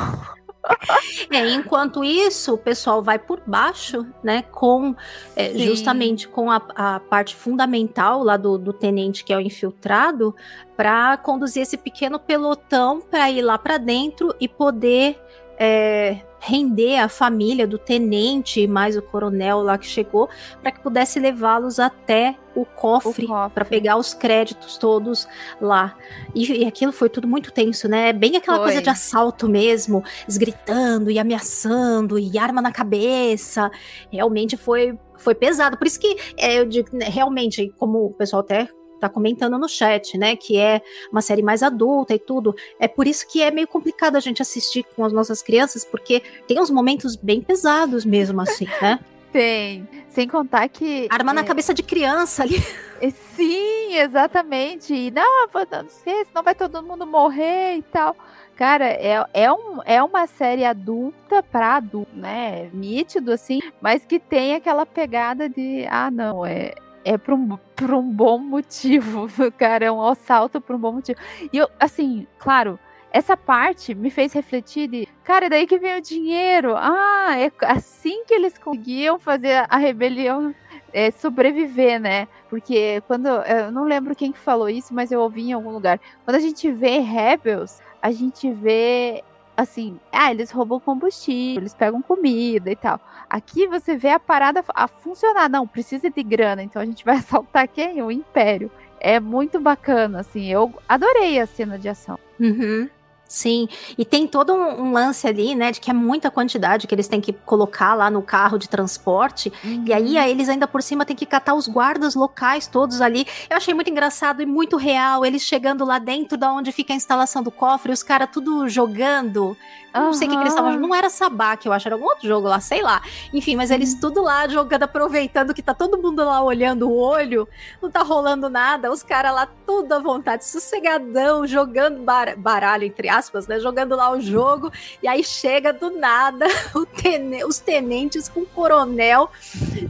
[SPEAKER 1] É, enquanto isso, o pessoal vai por baixo, né, com é, justamente com a, a, parte fundamental lá do, do tenente que é o infiltrado, para conduzir esse pequeno pelotão para ir lá para dentro e poder é, render a família do tenente mais o coronel lá que chegou para que pudesse levá-los até o cofre, cofre. para pegar os créditos todos lá. E, e, aquilo foi tudo muito tenso, né? Bem aquela foi. coisa de assalto mesmo, gritando e ameaçando e arma na cabeça. Realmente foi foi pesado. Por isso que é, eu digo, né, realmente, como o pessoal até tá comentando no chat, né? Que é uma série mais adulta e tudo. É por isso que é meio complicado a gente assistir com as nossas crianças, porque tem uns momentos bem pesados mesmo, assim, né?
[SPEAKER 2] Tem. Sem contar que.
[SPEAKER 1] Arma é... na cabeça de criança ali.
[SPEAKER 2] É, sim, exatamente. E não, não sei, senão vai todo mundo morrer e tal. Cara, é, é, um, é uma série adulta pra adulto, né? Nítido, assim, mas que tem aquela pegada de, ah, não, é, é por um, por um bom motivo, cara. É um assalto por um bom motivo. E eu, assim, claro, essa parte me fez refletir de, cara, daí que vem o dinheiro. Ah, é assim que eles conseguiam fazer a rebelião é, sobreviver, né? Porque quando. Eu não lembro quem que falou isso, mas eu ouvi em algum lugar. Quando a gente vê Rebels, a gente vê assim, ah, eles roubam combustível, eles pegam comida e tal. Aqui você vê a parada a funcionar. Não, precisa de grana, então a gente vai assaltar quem? O Império. É muito bacana, assim. Eu adorei a cena de ação.
[SPEAKER 1] Uhum. Sim, e tem todo um, um, lance ali, né, de que é muita quantidade que eles têm que colocar lá no carro de transporte, uhum. e aí, aí eles ainda por cima têm que catar os guardas locais todos ali. Eu achei muito engraçado e muito real, eles chegando lá dentro da onde fica a instalação do cofre, os caras tudo jogando Uhum. Não sei o que, que eles estavam. Não era sabá, que eu acho, era algum outro jogo lá, sei lá. Enfim, mas eles tudo lá jogando, aproveitando que tá todo mundo lá olhando o olho, não tá rolando nada. Os caras lá tudo à vontade, sossegadão, jogando bar baralho, entre aspas, né? Jogando lá o jogo. E aí chega do nada tene os tenentes com o coronel.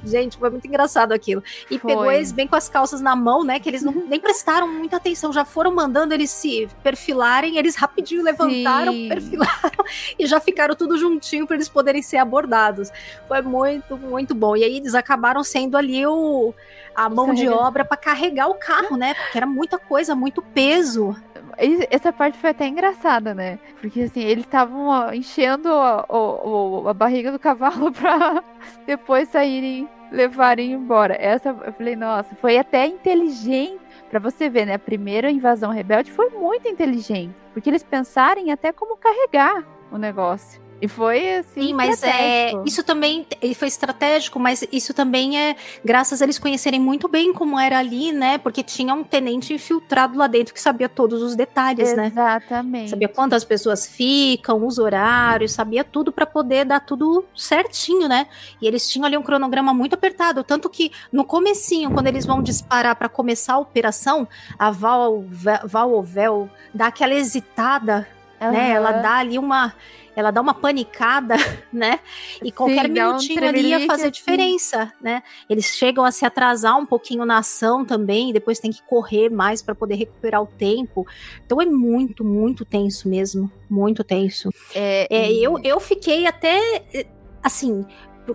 [SPEAKER 1] Gente, foi muito engraçado aquilo. E foi. pegou eles bem com as calças na mão, né? Que eles não, nem prestaram muita atenção, já foram mandando eles se perfilarem, eles rapidinho levantaram, Sim. perfilaram e já ficaram tudo juntinho para eles poderem ser abordados. Foi muito, muito bom. E aí eles acabaram sendo ali o, a mão de obra para carregar o carro, né? Porque era muita coisa, muito peso.
[SPEAKER 2] Essa parte foi até engraçada, né? Porque assim, eles estavam enchendo a, a, a barriga do cavalo para depois saírem, levarem embora. Essa eu falei, nossa, foi até inteligente para você ver, né? A primeira invasão rebelde foi muito inteligente, porque eles pensarem até como carregar o negócio. E foi assim.
[SPEAKER 1] Sim, mas é, isso também foi estratégico, mas isso também é graças a eles conhecerem muito bem como era ali, né? Porque tinha um tenente infiltrado lá dentro que sabia todos os detalhes,
[SPEAKER 2] Exatamente. né? Exatamente.
[SPEAKER 1] Sabia quantas pessoas ficam, os horários, sabia tudo para poder dar tudo certinho, né? E eles tinham ali um cronograma muito apertado, tanto que no comecinho, quando eles vão disparar para começar a operação, a Val, Val Ovel dá aquela hesitada Uhum. Né? Ela dá ali uma. Ela dá uma panicada, né? E qualquer Sim, minutinho um ali ia fazer assim. diferença, né? Eles chegam a se atrasar um pouquinho na ação também, depois tem que correr mais para poder recuperar o tempo. Então é muito, muito tenso mesmo. Muito tenso. É, é, eu, eu fiquei até. Assim,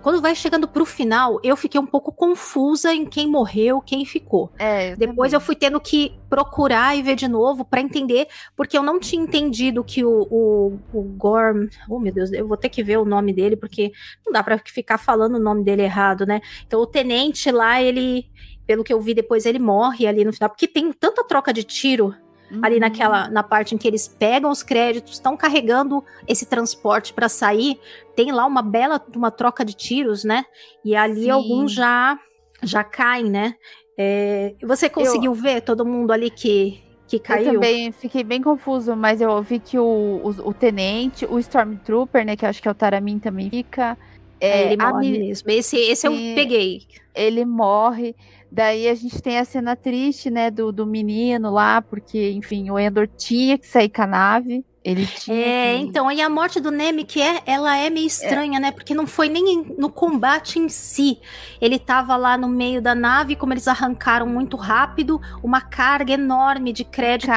[SPEAKER 1] quando vai chegando pro final, eu fiquei um pouco confusa em quem morreu, quem ficou.
[SPEAKER 2] É,
[SPEAKER 1] eu Depois
[SPEAKER 2] também.
[SPEAKER 1] eu fui tendo que procurar e ver de novo para entender, porque eu não tinha entendido que o, o, o Gorm. Oh, meu Deus, eu vou ter que ver o nome dele, porque não dá para ficar falando o nome dele errado, né? Então o tenente lá, ele. Pelo que eu vi depois, ele morre ali no final, porque tem tanta troca de tiro Uhum. Ali naquela na parte em que eles pegam os créditos, estão carregando esse transporte para sair, tem lá uma bela uma troca de tiros, né? E ali Sim. alguns já já caem, né? É, você conseguiu eu, ver todo mundo ali que que caiu?
[SPEAKER 2] Eu também fiquei bem confuso, mas eu vi que o, o, o tenente, o Stormtrooper, né, que acho que é o Taramin também fica.
[SPEAKER 1] É, ele morre mesmo. Esse, esse eu peguei.
[SPEAKER 2] Ele morre. Daí a gente tem a cena triste, né, do, do menino lá, porque, enfim, o Endor tinha que sair com a nave. Ele tinha.
[SPEAKER 1] É, que... então, aí a morte do Nemec é, ela é meio estranha, é. né? Porque não foi nem no combate em si. Ele tava lá no meio da nave, como eles arrancaram muito rápido, uma carga enorme de créditos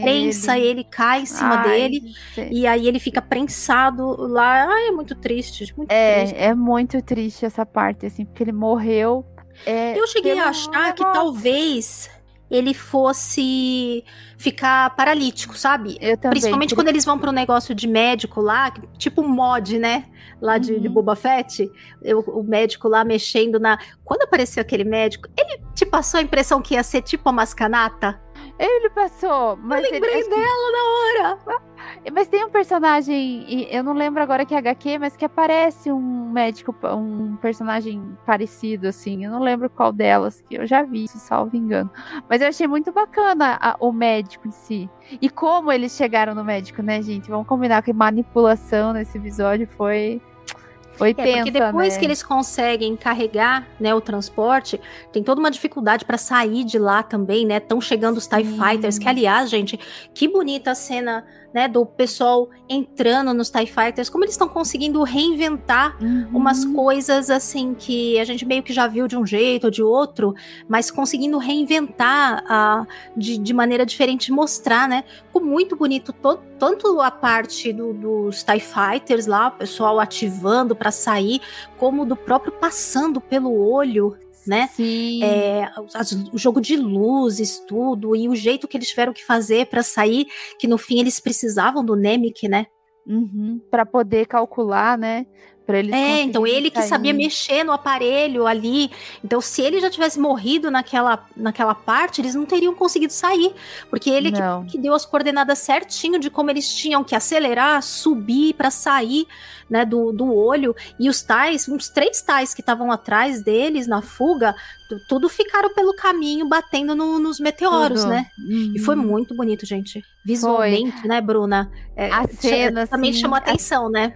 [SPEAKER 1] prensa ele, cai em cima Ai, dele. E aí ele fica prensado lá. Ai, é muito triste. Muito
[SPEAKER 2] é,
[SPEAKER 1] triste.
[SPEAKER 2] é muito triste essa parte, assim, porque ele morreu
[SPEAKER 1] é, eu cheguei a achar que talvez ele fosse ficar paralítico, sabe?
[SPEAKER 2] Eu também.
[SPEAKER 1] Principalmente quando eles vão para um negócio de médico lá, tipo mod, né? Lá de, uhum. de Boba Fett, eu, o médico lá mexendo na. Quando apareceu aquele médico, ele te passou a impressão que ia ser tipo a mascanata?
[SPEAKER 2] Ele passou, mas
[SPEAKER 1] eu lembrei
[SPEAKER 2] ele,
[SPEAKER 1] dela na hora.
[SPEAKER 2] Mas tem um personagem, eu não lembro agora que é HQ, mas que aparece um médico, um personagem parecido, assim. Eu não lembro qual delas, que eu já vi, se salvo engano. Mas eu achei muito bacana a, o médico em si. E como eles chegaram no médico, né, gente? Vamos combinar que manipulação nesse episódio foi foi é, tensa,
[SPEAKER 1] porque depois
[SPEAKER 2] né?
[SPEAKER 1] que eles conseguem carregar, né, o transporte, tem toda uma dificuldade para sair de lá também, né? Estão chegando os TIE Fighters, que aliás, gente, que bonita a cena né, do pessoal entrando nos TIE Fighters, como eles estão conseguindo reinventar uhum. umas coisas assim que a gente meio que já viu de um jeito ou de outro, mas conseguindo reinventar uh, de, de, maneira diferente, mostrar, né? Ficou muito bonito to, tanto a parte do, dos TIE Fighters lá, o pessoal ativando para sair, como do próprio passando pelo olho né?
[SPEAKER 2] Sim.
[SPEAKER 1] É, o jogo de luzes, tudo, e o jeito que eles tiveram que fazer para sair, que no fim eles precisavam do Nemec, né?
[SPEAKER 2] Uhum, para poder calcular, né? Eles
[SPEAKER 1] É, então ele que
[SPEAKER 2] sair.
[SPEAKER 1] sabia mexer no aparelho ali. Então, se ele já tivesse morrido naquela, naquela parte, eles não teriam conseguido sair. Porque ele que,
[SPEAKER 2] Não.
[SPEAKER 1] que deu as coordenadas certinho de como eles tinham que acelerar, subir pra sair né, do, do olho. E os tais, uns três tais que estavam atrás deles na fuga, tu- tudo ficaram pelo caminho batendo no- nos meteoros,
[SPEAKER 2] Tudo.
[SPEAKER 1] né? E foi
[SPEAKER 2] Uhum.
[SPEAKER 1] muito bonito, gente. Visualmente, né, Bruna? É,
[SPEAKER 2] A cena,
[SPEAKER 1] também
[SPEAKER 2] assim,
[SPEAKER 1] chamou
[SPEAKER 2] a-
[SPEAKER 1] atenção, né?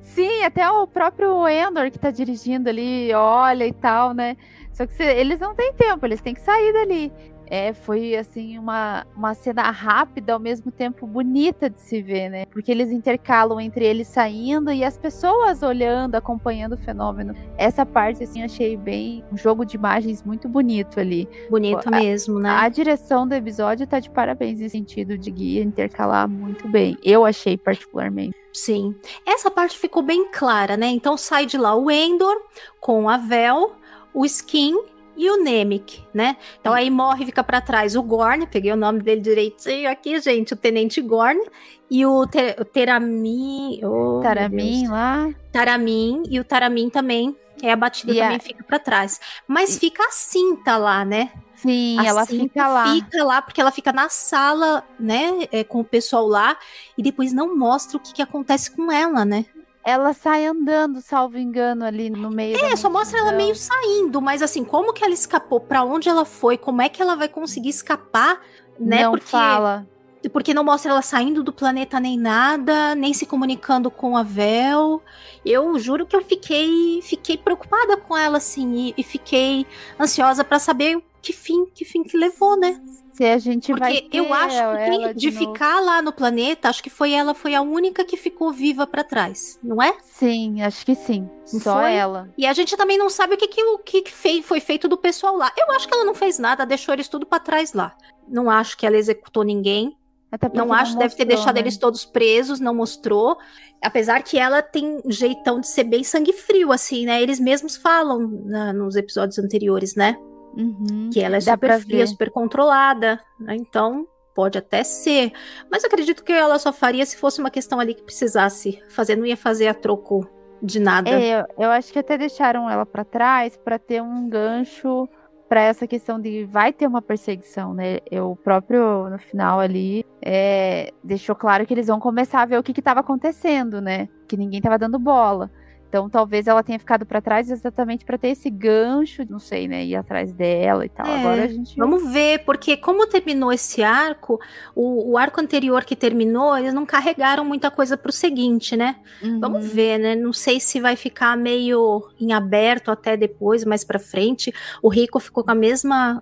[SPEAKER 2] Sim, até o próprio Endor que tá dirigindo ali, olha e tal, né? Só que se- eles não têm tempo, eles têm que sair dali. É, foi assim uma, uma cena rápida, ao mesmo tempo bonita de se ver, né? Porque eles intercalam entre eles saindo e as pessoas olhando, acompanhando o fenômeno. Essa parte, assim, achei bem um jogo de imagens muito bonito ali.
[SPEAKER 1] Bonito
[SPEAKER 2] A-
[SPEAKER 1] mesmo, né?
[SPEAKER 2] A direção do episódio tá de parabéns nesse sentido de guia intercalar muito bem. Eu achei particularmente.
[SPEAKER 1] Sim. Essa parte ficou bem clara, né? Então sai de lá o Endor com a Vel, o Skin e o Nemec, né? Então aí morre, fica pra trás o Gorn, peguei o nome dele direitinho aqui, gente, o Tenente Gorn e o, Te o Teramin, oh,
[SPEAKER 2] Taramin lá.
[SPEAKER 1] Taramin e o Taramin também é abatida
[SPEAKER 2] E a-
[SPEAKER 1] também fica pra trás. Mas fica a cinta lá, né?
[SPEAKER 2] Sim,
[SPEAKER 1] A
[SPEAKER 2] ela fica lá.
[SPEAKER 1] Fica lá, porque ela fica na sala, né, é, com o pessoal lá, e depois não mostra o que, que acontece com ela, né?
[SPEAKER 2] Ela sai andando, salvo engano, ali no meio.
[SPEAKER 1] É, só mostra ela meio saindo, mas assim, como que ela escapou, Pra onde ela foi, como é que ela vai conseguir escapar, né?
[SPEAKER 2] Não
[SPEAKER 1] porque,
[SPEAKER 2] fala.
[SPEAKER 1] porque não mostra ela saindo do planeta nem nada, nem se comunicando com a Vel. Eu juro que eu fiquei, fiquei preocupada com ela, assim, e, e fiquei ansiosa pra saber que fim, que fim que levou, né?
[SPEAKER 2] Se a gente vai
[SPEAKER 1] Porque
[SPEAKER 2] ter
[SPEAKER 1] eu acho que de,
[SPEAKER 2] novo.
[SPEAKER 1] ficar lá no planeta, acho que foi ela, foi a única que ficou viva pra trás, não é?
[SPEAKER 2] Sim, acho que sim.
[SPEAKER 1] Não
[SPEAKER 2] Só
[SPEAKER 1] foi?
[SPEAKER 2] ela.
[SPEAKER 1] E a gente também não sabe o que, que, o que foi feito do pessoal lá. Eu acho que ela não fez nada, deixou eles tudo pra trás lá. Não acho que ela executou ninguém. Não acho que deve ter deixado
[SPEAKER 2] né?
[SPEAKER 1] eles todos presos, não mostrou. Apesar que ela tem um jeitão de ser bem sangue frio, assim, né? Eles mesmos falam na- nos episódios anteriores, né?
[SPEAKER 2] Uhum.
[SPEAKER 1] Que ela é
[SPEAKER 2] Dá
[SPEAKER 1] super fria,
[SPEAKER 2] ver.
[SPEAKER 1] super controlada, né? Então, pode até ser. Mas eu acredito que ela só faria se fosse uma questão ali que precisasse fazer. Não ia fazer a troco de nada.
[SPEAKER 2] É, eu, eu acho que até deixaram ela pra trás pra ter um gancho pra essa questão de vai ter uma perseguição, né? Eu o próprio no final ali é, deixou claro que eles vão começar a ver o que que tava acontecendo, né? Que ninguém tava dando bola. Então talvez ela tenha ficado pra trás exatamente pra ter esse gancho, não sei, né? Ir atrás dela e tal.
[SPEAKER 1] É,
[SPEAKER 2] Agora a gente
[SPEAKER 1] Vamos ver, porque como terminou esse arco, o, o arco anterior que terminou, eles não carregaram muita coisa pro seguinte, né?
[SPEAKER 2] Uhum.
[SPEAKER 1] Vamos ver, né? Não sei se vai ficar meio em aberto até depois, mais pra frente. O Rico ficou com a mesma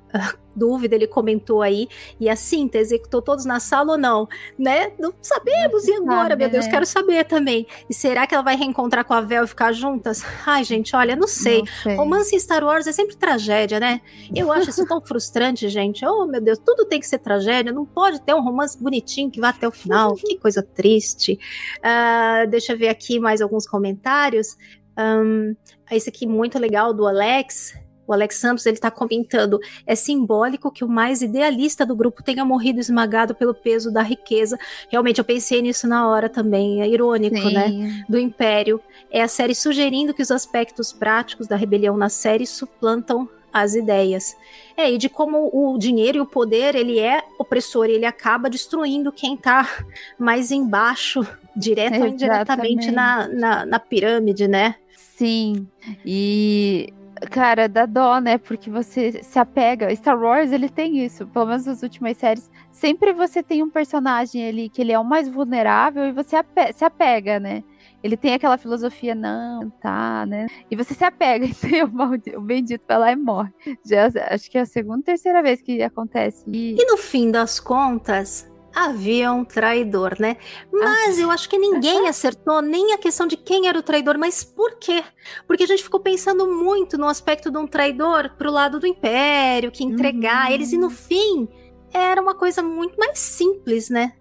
[SPEAKER 1] dúvida, ele comentou aí. E a Cinta executou todos na sala ou não? Né? Não sabemos. E agora,
[SPEAKER 2] sabe,
[SPEAKER 1] meu Deus,
[SPEAKER 2] né?
[SPEAKER 1] quero saber também. E será que ela vai reencontrar com a Vel e ficar juntas? Ai, gente, olha, não sei.
[SPEAKER 2] Não sei.
[SPEAKER 1] Romance em Star Wars é sempre tragédia, né? Eu acho isso tão frustrante, gente. Oh, meu Deus, tudo tem que ser tragédia. Não pode ter um romance bonitinho que vá até o final. que coisa triste. Ah, deixa eu ver aqui mais alguns comentários. Ahn, esse aqui muito legal do Alex. O Alex Santos ele tá comentando: é simbólico que o mais idealista do grupo tenha morrido esmagado pelo peso da riqueza. Realmente, eu pensei nisso na hora também. É irônico, né?
[SPEAKER 2] Sim.
[SPEAKER 1] do Império. É a série sugerindo que os aspectos práticos da rebelião na série suplantam as ideias. É, e de como o dinheiro e o poder, ele é opressor, ele acaba destruindo quem tá mais embaixo, direto ou indiretamente na, na, na pirâmide, né?
[SPEAKER 2] Sim. E cara, dá dó, né? Porque você se apega. Star Wars, ele tem isso, pelo menos nas últimas séries. Sempre você tem um personagem ali que ele é o mais vulnerável e você ape- se apega, né? Ele tem aquela filosofia, não, tá, né? E você se apega, e o, maldi- o bendito vai lá e morre. Já, acho que é a segunda, terceira vez que acontece. E,
[SPEAKER 1] E no fim das contas, havia um traidor, né? Mas eu acho que ninguém acertou nem a questão de quem era o traidor, mas por quê? Porque a gente ficou pensando muito no aspecto de um traidor pro lado do império, que entregar
[SPEAKER 2] Uhum.
[SPEAKER 1] eles, e no fim era uma coisa muito mais simples, né?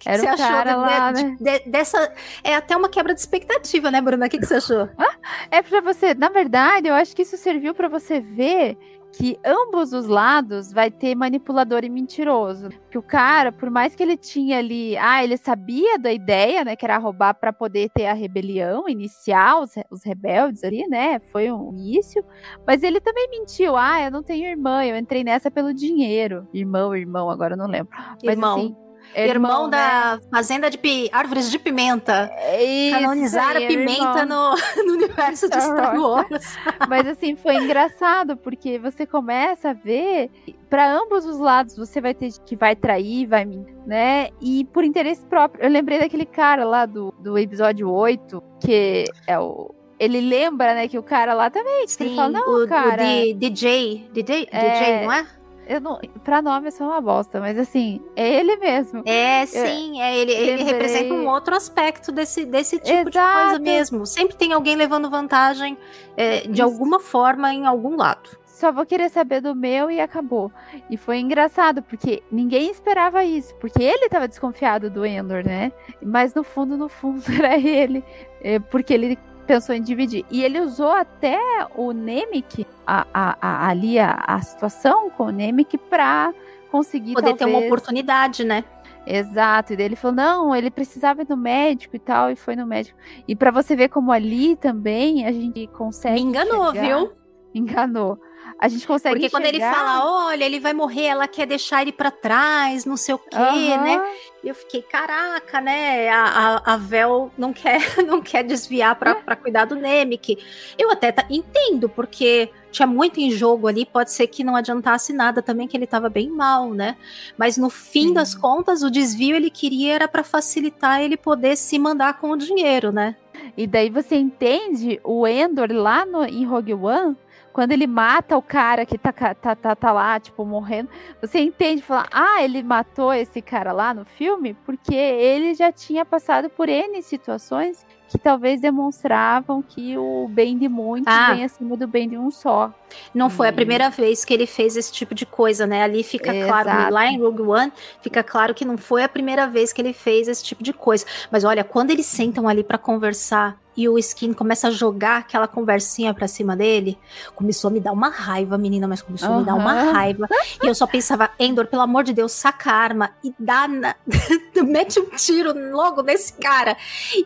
[SPEAKER 1] Que
[SPEAKER 2] Era
[SPEAKER 1] que você achou
[SPEAKER 2] cara
[SPEAKER 1] de-
[SPEAKER 2] lá,
[SPEAKER 1] de-
[SPEAKER 2] né?
[SPEAKER 1] de- dessa. É até uma quebra de expectativa, né, Bruna? O que, que você achou?
[SPEAKER 2] É pra você, na verdade, eu acho que isso serviu pra você ver que ambos os lados vai ter manipulador e mentiroso. Que o cara, por mais que ele tinha ali, ah, ele sabia da ideia, né, que era roubar para poder ter a rebelião, iniciar os, os rebeldes ali, né? Foi um início, mas ele também mentiu. Ah, eu não tenho irmã, eu entrei nessa pelo dinheiro. Irmão, irmão, agora eu não lembro. Mas
[SPEAKER 1] Irmão.
[SPEAKER 2] assim,
[SPEAKER 1] Irmão,
[SPEAKER 2] né?
[SPEAKER 1] da fazenda de pi- árvores de pimenta.
[SPEAKER 2] Isso
[SPEAKER 1] Canonizar
[SPEAKER 2] aí,
[SPEAKER 1] a pimenta
[SPEAKER 2] irmão.
[SPEAKER 1] no, no universo de Star Wars.
[SPEAKER 2] Mas assim, foi engraçado, porque você começa a ver, para ambos os lados, você vai ter que vai trair, vai né? E por interesse próprio. Eu lembrei daquele cara lá do, do episódio 8, que é o. Ele lembra, né, que o cara lá também. tipo, ele
[SPEAKER 1] Sim,
[SPEAKER 2] fala, não,
[SPEAKER 1] o, o
[SPEAKER 2] cara.
[SPEAKER 1] D- DJ, DJ,
[SPEAKER 2] É.
[SPEAKER 1] DJ, não é?
[SPEAKER 2] Eu não, pra nome eu sou uma bosta, mas assim, é ele mesmo.
[SPEAKER 1] É, sim, é, ele, ele
[SPEAKER 2] lembrei.
[SPEAKER 1] representa um outro aspecto desse, desse tipo de
[SPEAKER 2] Exato.
[SPEAKER 1] coisa mesmo. Sempre tem alguém levando vantagem é, de
[SPEAKER 2] Isso.
[SPEAKER 1] alguma forma em algum lado.
[SPEAKER 2] só vou querer saber do meu e acabou. E foi engraçado, porque ninguém esperava isso, porque ele tava desconfiado do Endor, né? Mas no fundo, no fundo, era ele, é, porque ele pensou em dividir. E ele usou até o Nemec, a, a, a- ali a, a situação com o Nemec, pra conseguir
[SPEAKER 1] Poder ter uma
[SPEAKER 2] talvez-
[SPEAKER 1] oportunidade, né?
[SPEAKER 2] Exato, e daí ele falou: não, ele precisava ir no médico e tal, e foi no médico. E pra você ver como ali também a gente consegue.
[SPEAKER 1] Me enganou,
[SPEAKER 2] enxergar-
[SPEAKER 1] viu?
[SPEAKER 2] Enganou. A gente consegue
[SPEAKER 1] Porque quando ele
[SPEAKER 2] enxergar-
[SPEAKER 1] fala, olha, ele vai morrer, ela quer deixar ele pra trás, não sei o quê,
[SPEAKER 2] Aham.
[SPEAKER 1] né? E eu fiquei, caraca, né? A, a, a Vel não quer, não quer desviar pra, pra cuidar do Nemec. Eu até tá- entendo, porque tinha muito em jogo ali, pode ser que não adiantasse nada também, que ele tava bem mal, né? Mas no fim
[SPEAKER 2] Sim.
[SPEAKER 1] das contas, o desvio ele queria era pra facilitar ele poder se mandar com o dinheiro, né?
[SPEAKER 2] E daí você entende o Endor lá no, em Rogue One, quando ele mata o cara que tá, tá, tá, tá lá, tipo, morrendo, você entende, fala, ah, ele matou esse cara lá no filme porque ele já tinha passado por N situações que talvez demonstravam que o bem de muitos
[SPEAKER 1] Ah.
[SPEAKER 2] vem acima do bem de um só.
[SPEAKER 1] Não foi a primeira vez que ele fez esse tipo de coisa, né? Ali fica claro,
[SPEAKER 2] Exato.
[SPEAKER 1] lá em Rogue One, fica claro que não foi a primeira vez que ele fez esse tipo de coisa. Mas olha, quando eles sentam ali pra conversar e o Skin começa a jogar aquela conversinha pra cima dele, começou a me dar uma raiva, menina, mas começou a me dar uma raiva. E eu só pensava, Endor, pelo amor de Deus, saca a arma e dá na... mete um tiro logo nesse cara.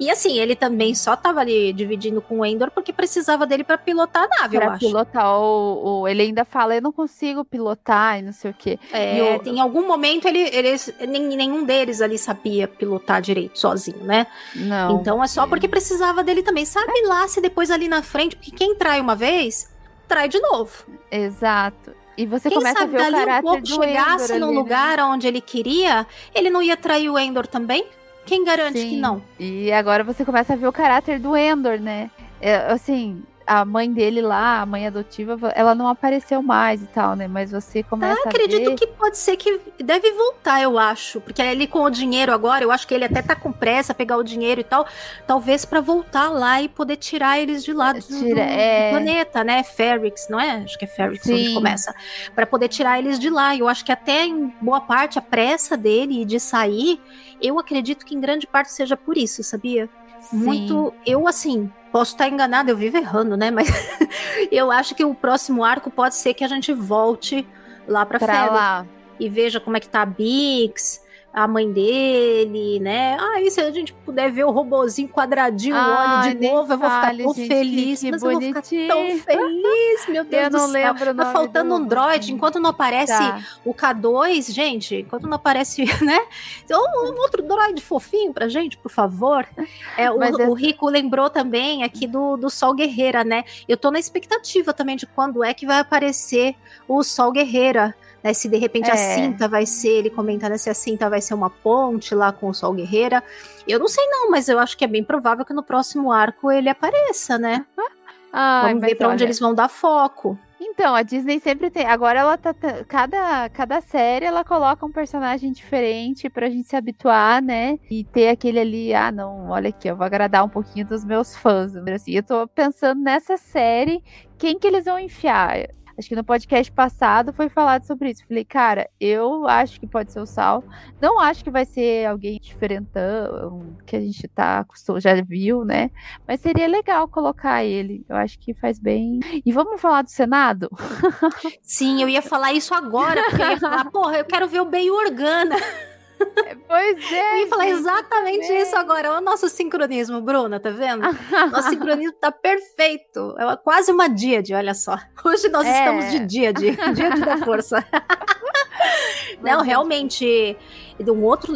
[SPEAKER 1] E assim, ele também só tava ali dividindo com o Endor porque precisava dele pra pilotar a nave, eu
[SPEAKER 2] Pra
[SPEAKER 1] acho.
[SPEAKER 2] pilotar o, o- Ele ainda fala, eu não consigo pilotar e não sei o quê.
[SPEAKER 1] É,
[SPEAKER 2] E o-
[SPEAKER 1] Em algum momento ele, nem- nenhum deles ali sabia pilotar direito sozinho, né?
[SPEAKER 2] Não.
[SPEAKER 1] então é só porque precisava dele também. Sabe lá se depois ali na frente, porque quem trai uma vez, trai de novo.
[SPEAKER 2] Exato. E você
[SPEAKER 1] quem
[SPEAKER 2] começa a
[SPEAKER 1] sabe
[SPEAKER 2] ver o
[SPEAKER 1] dali um
[SPEAKER 2] caráter
[SPEAKER 1] pouco
[SPEAKER 2] do
[SPEAKER 1] chegasse
[SPEAKER 2] Endor
[SPEAKER 1] num
[SPEAKER 2] ali, né?
[SPEAKER 1] lugar onde ele queria, ele não ia trair o Endor também? Quem garante que
[SPEAKER 2] Sim.
[SPEAKER 1] não?
[SPEAKER 2] E agora você começa a ver o caráter do Endor, né? É, assim, a mãe dele lá, a mãe adotiva, ela não apareceu mais e tal, né? Mas você começa a
[SPEAKER 1] acredito
[SPEAKER 2] ver...
[SPEAKER 1] que pode ser que deve voltar, eu acho. Porque ele com o dinheiro agora, eu acho que ele até tá com pressa pegar o dinheiro e tal. Talvez pra voltar lá e poder tirar eles de lá do,
[SPEAKER 2] Tira-
[SPEAKER 1] do-
[SPEAKER 2] é.
[SPEAKER 1] do planeta, né? Ferrix, não é? Acho que é Ferrix onde começa. Pra poder tirar eles de lá. Eu acho que até em boa parte a pressa dele de sair, eu acredito que em grande parte seja por isso, sabia?
[SPEAKER 2] Sim.
[SPEAKER 1] Muito. Eu, assim, posso estar enganada, eu vivo errando, né? Mas eu acho que o próximo arco pode ser que a gente volte lá Ferrix
[SPEAKER 2] lá.
[SPEAKER 1] e veja como é que tá a Bix, a mãe dele, né? Ah, e se a gente puder ver o robozinho quadradinho
[SPEAKER 2] Ai,
[SPEAKER 1] olho de novo, eu vou ficar
[SPEAKER 2] fale,
[SPEAKER 1] tão
[SPEAKER 2] gente,
[SPEAKER 1] feliz.
[SPEAKER 2] que
[SPEAKER 1] mas eu vou ficar
[SPEAKER 2] bonitinho.
[SPEAKER 1] tão feliz, meu Deus
[SPEAKER 2] Eu
[SPEAKER 1] do
[SPEAKER 2] não
[SPEAKER 1] céu.
[SPEAKER 2] lembro
[SPEAKER 1] Tá faltando
[SPEAKER 2] do
[SPEAKER 1] um droid,
[SPEAKER 2] robozinho.
[SPEAKER 1] enquanto não aparece
[SPEAKER 2] Tá.
[SPEAKER 1] o K2, gente, enquanto não aparece, né? Um, um outro droid fofinho pra gente, por favor. É, o,
[SPEAKER 2] é-
[SPEAKER 1] o Rico lembrou também aqui do, do Sol Guerreira, né? Eu tô na expectativa também de quando é que vai aparecer o Sol Guerreira. Né, se de repente a
[SPEAKER 2] É.
[SPEAKER 1] cinta vai ser, ele comentando se a cinta vai ser uma ponte lá com o Sol Guerreira. Eu não sei não, mas eu acho que é bem provável que no próximo arco ele apareça, né?
[SPEAKER 2] Ai,
[SPEAKER 1] Vamos ver pra onde
[SPEAKER 2] olha,
[SPEAKER 1] eles vão dar foco.
[SPEAKER 2] Então, a Disney sempre tem. Agora ela tá. tá- Cada, cada série ela coloca um personagem diferente pra gente se habituar, né? E ter aquele ali, ah, não, olha aqui, eu vou agradar um pouquinho dos meus fãs. Assim, eu tô pensando nessa série, quem que eles vão enfiar? Acho que no podcast passado foi falado sobre isso. Falei, cara, eu acho que pode ser o Sal. Não acho que vai ser alguém diferentão, que a gente tá acostumado, já viu, né? Mas seria legal colocar ele. Eu acho que faz bem. E vamos falar do Senado?
[SPEAKER 1] Sim, eu ia falar isso agora, porque eu ia falar, porra, eu quero ver o Bey Organa.
[SPEAKER 2] Pois é.
[SPEAKER 1] Eu ia falar exatamente é. isso agora. Olha o nosso sincronismo, Bruna, tá vendo? nosso sincronismo tá perfeito. É quase uma díade, olha só. Hoje nós é. estamos de díade, díade da força. Não, realmente, um outro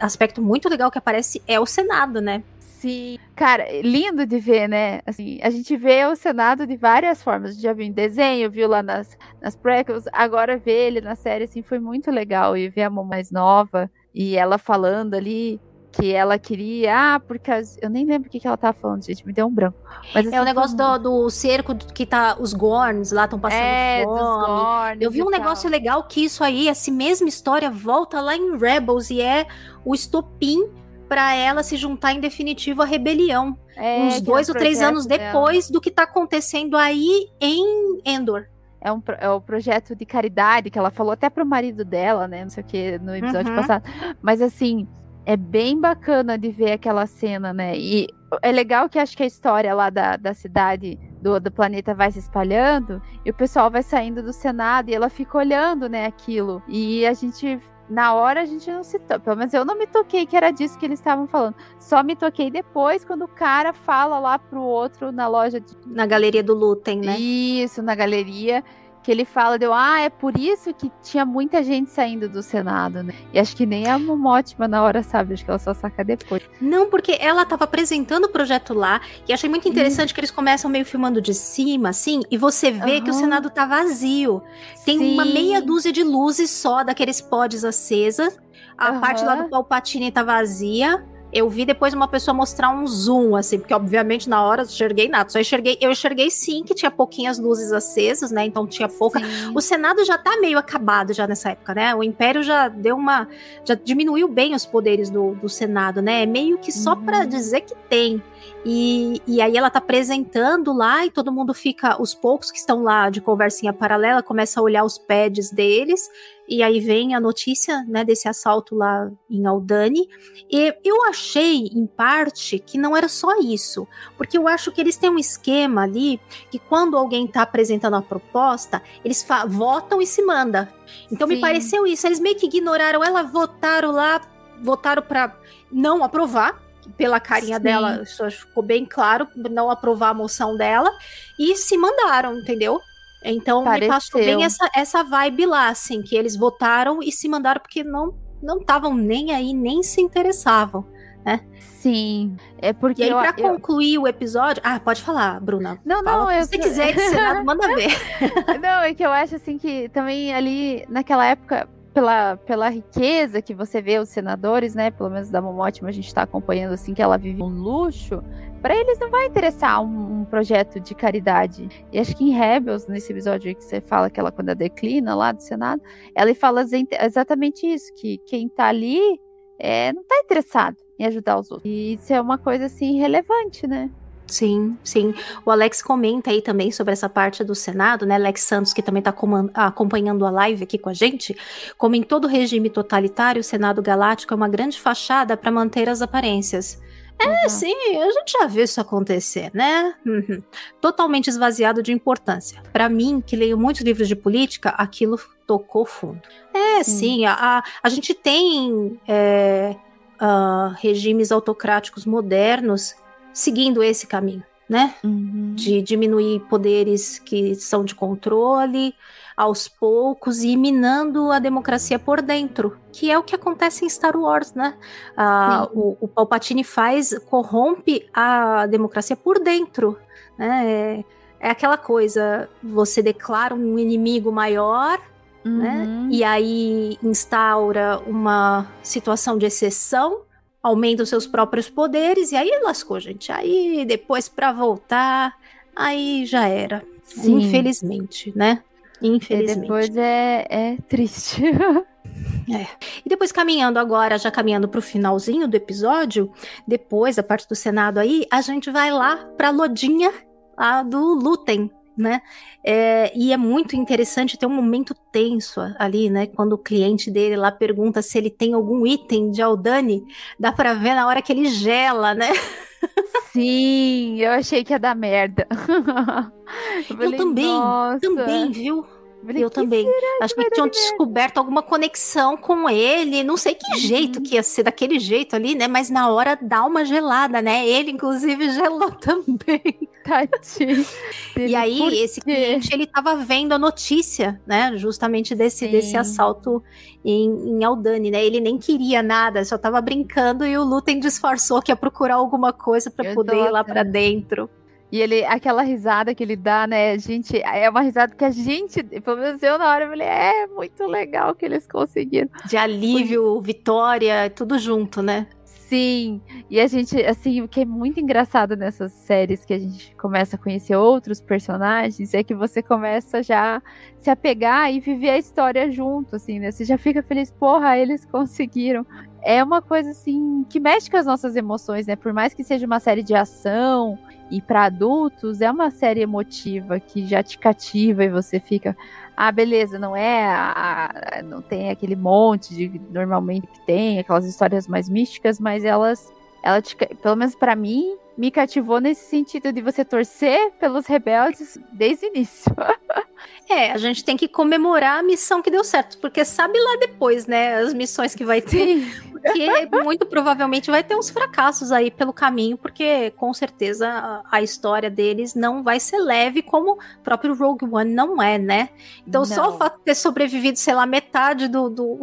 [SPEAKER 1] aspecto muito legal que aparece é o Senado, né?
[SPEAKER 2] Sim, cara, lindo de ver, né? Assim, a gente vê o Senado de várias formas. A gente já viu em desenho, viu lá nas, nas prequels, agora ver ele na série, assim, foi muito legal. E ver a mão mais nova e ela falando ali que ela queria, ah, porque eu nem lembro o que, que ela tava falando, gente, me deu um branco.
[SPEAKER 1] Mas, assim, é o negócio do, do, cerco que tá os Gorns lá estão passando é, fome. Gorns eu vi um negócio legal que isso aí, essa mesma história volta lá em Rebels e é o estopim para ela se juntar em definitivo à rebelião. É, uns dois é ou três anos depois dela. do que tá acontecendo aí em Endor
[SPEAKER 2] é um, é um projeto de caridade que ela falou até pro marido dela, né? Não sei o que, no episódio uhum. passado. Mas assim, é bem bacana de ver aquela cena, né? E é legal que acho que a história lá da, da cidade do, do planeta vai se espalhando e o pessoal vai saindo do Senado e ela fica olhando, né, aquilo. E a gente na hora a gente não se toca. Pelo menos eu não me toquei que era disso que eles estavam falando. Só me toquei depois, quando o cara fala lá pro outro na loja. De...
[SPEAKER 1] Na galeria do Lutem, né?
[SPEAKER 2] Isso, na galeria que ele fala, deu, ah, é por isso que tinha muita gente saindo do Senado, né? E acho que nem a Momotima na hora sabe, acho que ela só saca depois.
[SPEAKER 1] Não, porque ela tava apresentando o projeto lá, e achei muito interessante que eles começam meio filmando de cima, assim, e você vê uhum. que o Senado tá vazio. Tem Sim. uma meia dúzia de luzes só daqueles pods acesas. A uhum. parte lá do Palpatine tá vazia. Eu vi depois uma pessoa mostrar um zoom, assim, porque obviamente na hora eu enxerguei nada. Só enxerguei, eu enxerguei sim que tinha pouquinhas luzes acesas, né? Então tinha pouca. Sim. O Senado já tá meio acabado já nessa época, né? O Império já deu uma. já diminuiu bem os poderes do, do Senado, né? É meio que só uhum. para dizer que tem. E, e aí ela tá apresentando lá e todo mundo fica, os poucos que estão lá de conversinha paralela, começa a olhar os pads deles e aí vem a notícia, né, desse assalto lá em Aldani. E eu achei, em parte, que não era só isso, porque eu acho que eles têm um esquema ali que quando alguém está apresentando a proposta, eles votam e se manda. Então Sim. me pareceu isso, eles meio que ignoraram ela, votaram lá, votaram para não aprovar, pela carinha Sim. dela, isso ficou bem claro, não aprovar a moção dela, e se mandaram, entendeu? Então Pareceu. me passou bem essa, essa vibe lá, assim, que eles votaram e se mandaram porque não não estavam nem aí, nem se interessavam, né?
[SPEAKER 2] Sim, é porque.
[SPEAKER 1] E aí, pra eu, concluir o episódio. Ah, pode falar, Bruna.
[SPEAKER 2] Não, Fala não,
[SPEAKER 1] eu. Se você quiser de Senado, manda ver.
[SPEAKER 2] não, é que eu acho assim que também ali, naquela época, pela, pela riqueza que você vê os senadores, né? Pelo menos da Momotima, a gente está acompanhando assim que ela vive um luxo. Para eles não vai interessar um, um, projeto de caridade. E acho que em Rebels, nesse episódio que você fala que ela quando ela declina lá do Senado, ela fala exatamente isso, que quem tá ali é, não tá interessado em ajudar os outros. E isso é uma coisa assim relevante, né?
[SPEAKER 1] Sim, sim. O Alex comenta aí também sobre essa parte do Senado, né? Alex Santos, que também está acompanhando a live aqui com a gente. Como em todo regime totalitário, o Senado Galáctico é uma grande fachada para manter as aparências. É, uhum. sim, a gente já viu isso acontecer, né? Uhum. Totalmente esvaziado de importância. Para mim, que leio muitos livros de política, aquilo tocou fundo. É, sim, sim a, a, gente tem é, uh, regimes autocráticos modernos seguindo esse caminho, né? Uhum. De diminuir poderes que são de controle aos poucos e minando a democracia por dentro, que é o que acontece em Star Wars, né? Ah, o, o Palpatine faz, corrompe a democracia por dentro, né? É, é aquela coisa, você declara um inimigo maior, né? Uhum. E aí instaura uma situação de exceção aumenta os seus próprios poderes, e aí lascou, gente. Aí depois para voltar, aí já era. Sim. Infelizmente, né? Infelizmente.
[SPEAKER 2] E depois é, é triste.
[SPEAKER 1] É. E depois caminhando agora, já caminhando para o finalzinho do episódio, depois a parte do Senado aí, a gente vai lá para Lodinha, lá do Lutem, né? É, e é muito interessante ter um momento tenso ali, né? Quando o cliente dele lá pergunta se ele tem algum item de Aldani, dá pra ver na hora que ele gela, né?
[SPEAKER 2] Sim, eu achei que ia dar merda.
[SPEAKER 1] eu, falei, eu também, Nossa. também, viu? Falei, eu também. Acho que, que tinham descoberto alguma conexão com ele. Não sei que uhum. jeito que ia ser daquele jeito ali, né? Mas na hora dá uma gelada, né? Ele, inclusive, gelou também.
[SPEAKER 2] Tadinho.
[SPEAKER 1] e aí, esse cliente, ele tava vendo a notícia, né? Justamente desse, desse assalto em, em Aldani, né? Ele nem queria nada, só tava brincando e o Lutem disfarçou que ia procurar alguma coisa para poder ir lá para dentro.
[SPEAKER 2] E ele, aquela risada que ele dá, né, gente, é uma risada que a gente, pelo menos eu na hora, eu falei, é muito legal que eles conseguiram.
[SPEAKER 1] De alívio, Foi... vitória, tudo junto, né?
[SPEAKER 2] Sim, e a gente, assim, o que é muito engraçado nessas séries que a gente começa a conhecer outros personagens é que você começa já se apegar e viver a história junto, assim, né? Você já fica feliz, porra, eles conseguiram. É uma coisa, assim, que mexe com as nossas emoções, né? Por mais que seja uma série de ação, e para adultos é uma série emotiva que já te cativa e você fica, ah, beleza, não é, a, a, não tem aquele monte de normalmente que tem aquelas histórias mais místicas, mas elas, ela te, pelo menos para mim, me cativou nesse sentido de você torcer pelos rebeldes desde o início.
[SPEAKER 1] é, a gente tem que comemorar a missão que deu certo, porque sabe lá depois, né, as missões que vai ter. Que muito provavelmente vai ter uns fracassos aí pelo caminho, porque com certeza a, a história deles não vai ser leve como o próprio Rogue One não é, né? Então não. só o fato de ter sobrevivido, sei lá, metade do, do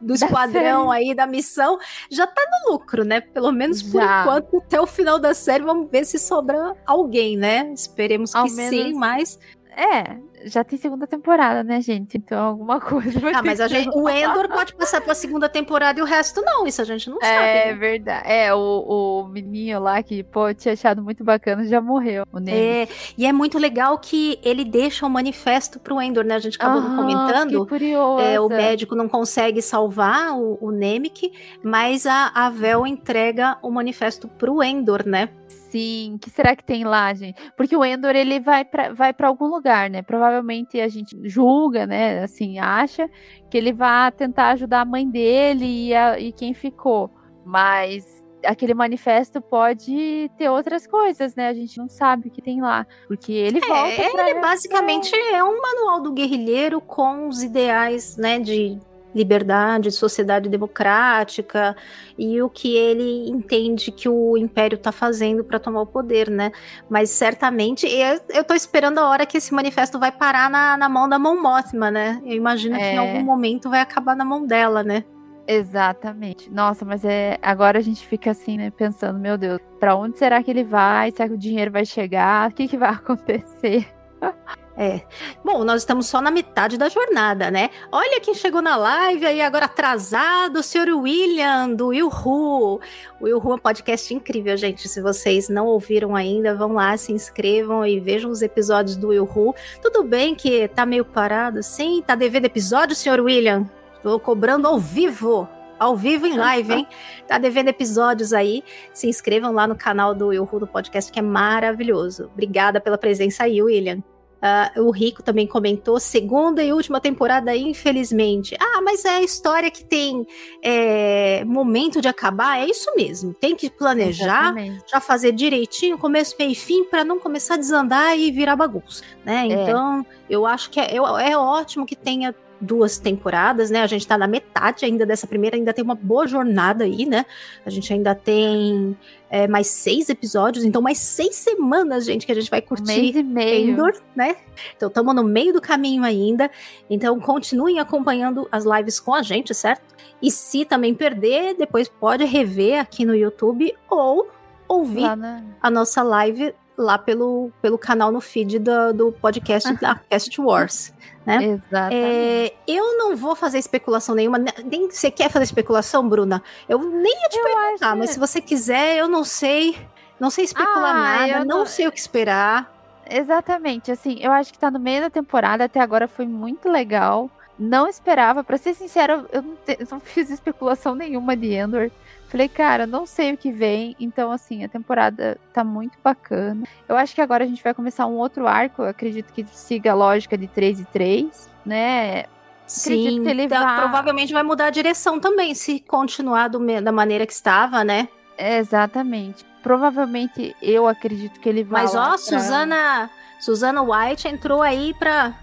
[SPEAKER 1] do esquadrão aí, da missão, já tá no lucro, né? Pelo menos por já. enquanto, até o final da série, vamos ver se sobra alguém, né? Esperemos Ao que menos... sim, mas.
[SPEAKER 2] É, já tem segunda temporada, né, gente? Então alguma coisa vai
[SPEAKER 1] Ah, mas a gente, o Endor pode passar pra segunda temporada e o resto não. Isso a gente não
[SPEAKER 2] é,
[SPEAKER 1] sabe.
[SPEAKER 2] É né? verdade. É, o, o menino lá que, pô, tinha achado muito bacana já morreu. O
[SPEAKER 1] é, e é muito legal que ele deixa um manifesto pro Endor, né? A gente acabou ah, comentando.
[SPEAKER 2] Que curioso.
[SPEAKER 1] É, o médico não consegue salvar o, o Nemec, mas a, a Vel entrega o manifesto pro Endor, né?
[SPEAKER 2] Sim, que será que tem lá, gente? Porque o Endor ele vai para vai algum lugar, né? Provavelmente a gente julga, né? Assim, acha que ele vai tentar ajudar a mãe dele e, a, e quem ficou. Mas aquele manifesto pode ter outras coisas, né? A gente não sabe o que tem lá, porque ele é, volta.
[SPEAKER 1] Ele basicamente é um manual do guerrilheiro com os ideais, né? De liberdade, sociedade democrática e o que ele entende que o império está fazendo para tomar o poder, né? Mas certamente eu, tô esperando a hora que esse manifesto vai parar na, na mão da mão Mothma, né? Eu imagino é... que em é. algum momento vai acabar na mão dela, né?
[SPEAKER 2] Exatamente. Nossa, mas é agora a gente fica assim, né, pensando, meu Deus, para onde será que ele vai? Será que o dinheiro vai chegar? O que, que vai acontecer?
[SPEAKER 1] É. Bom, nós estamos só na metade da jornada, né? Olha quem chegou na live aí agora atrasado, o senhor William, do Will Who. O Will Who é um podcast incrível, gente. Se vocês não ouviram ainda, vão lá, se inscrevam e vejam os episódios do Will Who. Tudo bem que tá meio parado, sim? Tá devendo episódio, senhor William? Tô cobrando ao vivo ao vivo em live, hein? Tá devendo episódios aí. Se inscrevam lá no canal do Will do podcast, que é maravilhoso. Obrigada pela presença aí, William. Uh, o Rico também comentou, segunda e última temporada, infelizmente. Ah, mas é a história que tem é, momento de acabar, é isso mesmo. Tem que planejar, Exatamente. já fazer direitinho, começo, meio e fim, para não começar a desandar e virar bagunça, né? É. Então, eu acho que é, é ótimo que tenha duas temporadas, né? A gente tá na metade ainda dessa primeira, ainda tem uma boa jornada aí, né? A gente ainda tem é, mais seis episódios, então mais seis semanas, gente, que a gente vai curtir. Um
[SPEAKER 2] mês e meio.
[SPEAKER 1] Endor, né? Então estamos no meio do caminho ainda. Então continuem acompanhando as lives com a gente, certo? E se também perder, depois pode rever aqui no YouTube ou ouvir na... a nossa live lá pelo, pelo canal no feed do, do podcast da Cast Wars. Né?
[SPEAKER 2] Exatamente.
[SPEAKER 1] É, eu não vou fazer especulação nenhuma. Nem você quer fazer especulação, Bruna? Eu nem ia te eu perguntar, mas se você quiser, eu não sei. Não sei especular ah, nada, não, não sei o que esperar.
[SPEAKER 2] Exatamente, assim, eu acho que tá no meio da temporada, até agora foi muito legal. Não esperava, para ser sincero, eu não, te, eu não, fiz especulação nenhuma de Endor. Falei, cara, não sei o que vem. Então, assim, a temporada tá muito bacana. Eu acho que agora a gente vai começar um outro arco. Eu acredito que siga a lógica de 3 e 3, né?
[SPEAKER 1] Sim, ele então, vai... provavelmente vai mudar a direção também, se continuar do, da maneira que estava, né?
[SPEAKER 2] Exatamente. Provavelmente eu acredito que ele vai.
[SPEAKER 1] Mas ó, pra... Suzana, Suzana White entrou aí pra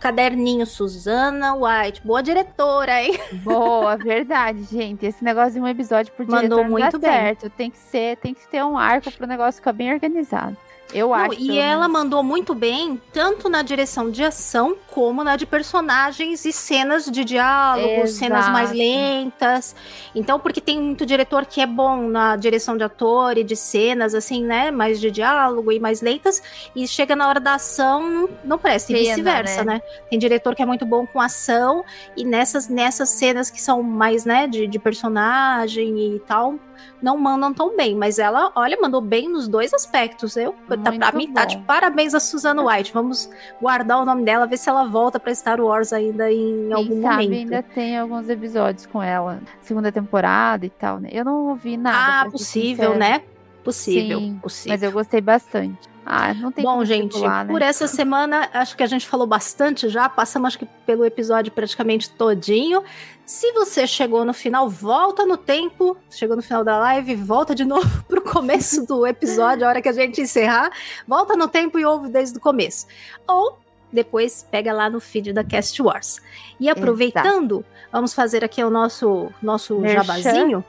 [SPEAKER 1] caderninho Suzana White, boa diretora, hein?
[SPEAKER 2] Boa, verdade, gente. Esse negócio de um episódio por Mandou diretor muito certo. Tem que ser, tem que ter um arco pro negócio ficar bem organizado. Eu Não, acho.
[SPEAKER 1] E ela mandou muito bem, tanto na direção de ação, como na de personagens e cenas de diálogo, Exato. cenas mais lentas. Então, porque tem muito diretor que é bom na direção de ator e de cenas, assim, né? Mais de diálogo e mais lentas. E chega na hora da ação, não presta. E vice-versa, né? né? Tem diretor que é muito bom com ação. E nessas, nessas cenas que são mais, né, de, de personagem e tal, não mandam tão bem, mas ela, olha, mandou bem nos dois aspectos. Eu, tá, pra mim, tá de parabéns a Susana White. Vamos guardar o nome dela, ver se ela volta pra Star Wars ainda em Quem algum sabe momento.
[SPEAKER 2] ainda tem alguns episódios com ela, segunda temporada e tal, né? Eu não ouvi nada.
[SPEAKER 1] Ah, possível, né? Possível, Sim, possível.
[SPEAKER 2] Mas eu gostei bastante. Ah, não tem
[SPEAKER 1] Bom, gente, né? por essa semana, acho que a gente falou bastante já, passamos acho que pelo episódio praticamente todinho. Se você chegou no final, volta no tempo, chegou no final da live, volta de novo pro começo do episódio, a hora que a gente encerrar, volta no tempo e ouve desde o começo. Ou depois pega lá no feed da Cast Wars. E aproveitando, Exato. vamos fazer aqui o nosso nosso merchan. jabazinho,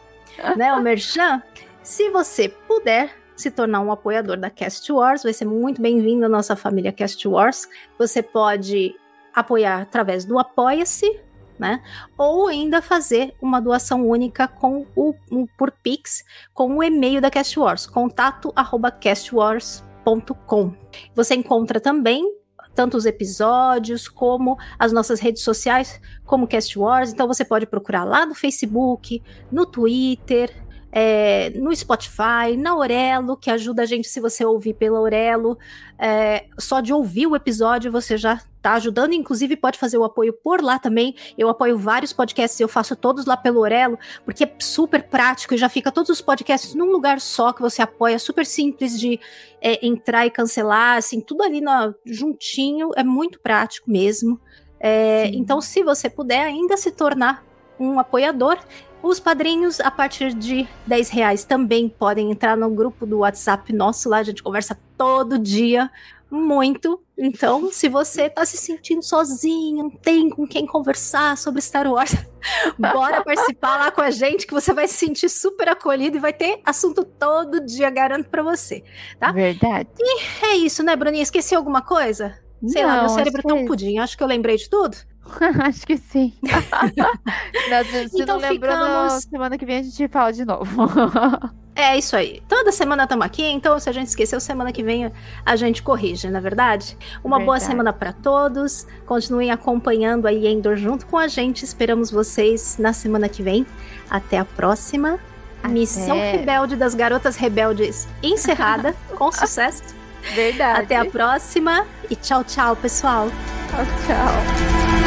[SPEAKER 1] né, o merchan. Se você puder, se tornar um apoiador da Cast Wars, vai ser muito bem-vindo à nossa família Cast Wars. Você pode apoiar através do Apoia-se, né? Ou ainda fazer uma doação única com o um, por Pix com o e-mail da Cast Wars, contato@castwars.com. Você encontra também tanto os episódios como as nossas redes sociais, como Cast Wars. Então você pode procurar lá no Facebook, no Twitter, é, no Spotify, na Orelo, que ajuda a gente se você ouvir pela Orelo. É, só de ouvir o episódio você já está ajudando, inclusive pode fazer o apoio por lá também. Eu apoio vários podcasts, eu faço todos lá pelo Orelo, porque é super prático e já fica todos os podcasts num lugar só que você apoia, super simples de é, entrar e cancelar, assim, tudo ali na, juntinho, é muito prático mesmo. É, então, se você puder ainda se tornar um apoiador, os padrinhos, a partir de 10 reais, também podem entrar no grupo do WhatsApp nosso lá, a gente conversa todo dia, muito. Então, se você tá se sentindo sozinho, não tem com quem conversar sobre Star Wars, bora participar lá com a gente, que você vai se sentir super acolhido e vai ter assunto todo dia, garanto para você, tá?
[SPEAKER 2] Verdade.
[SPEAKER 1] E é isso, né, Bruninha? Esqueci alguma coisa? Sei não, lá, meu cérebro tá um pudim. Acho que eu lembrei de tudo.
[SPEAKER 2] Acho que sim. se então não lembrou, ficamos... semana que vem a gente fala de novo.
[SPEAKER 1] é isso aí. Toda semana estamos aqui, então se a gente esqueceu, semana que vem a gente corrige, na é verdade? Uma verdade. boa semana para todos. Continuem acompanhando aí Endor junto com a gente. Esperamos vocês na semana que vem. Até a próxima. Até. Missão Rebelde das Garotas Rebeldes encerrada com sucesso.
[SPEAKER 2] Verdade.
[SPEAKER 1] Até a próxima e tchau, tchau, pessoal.
[SPEAKER 2] Tchau, tchau.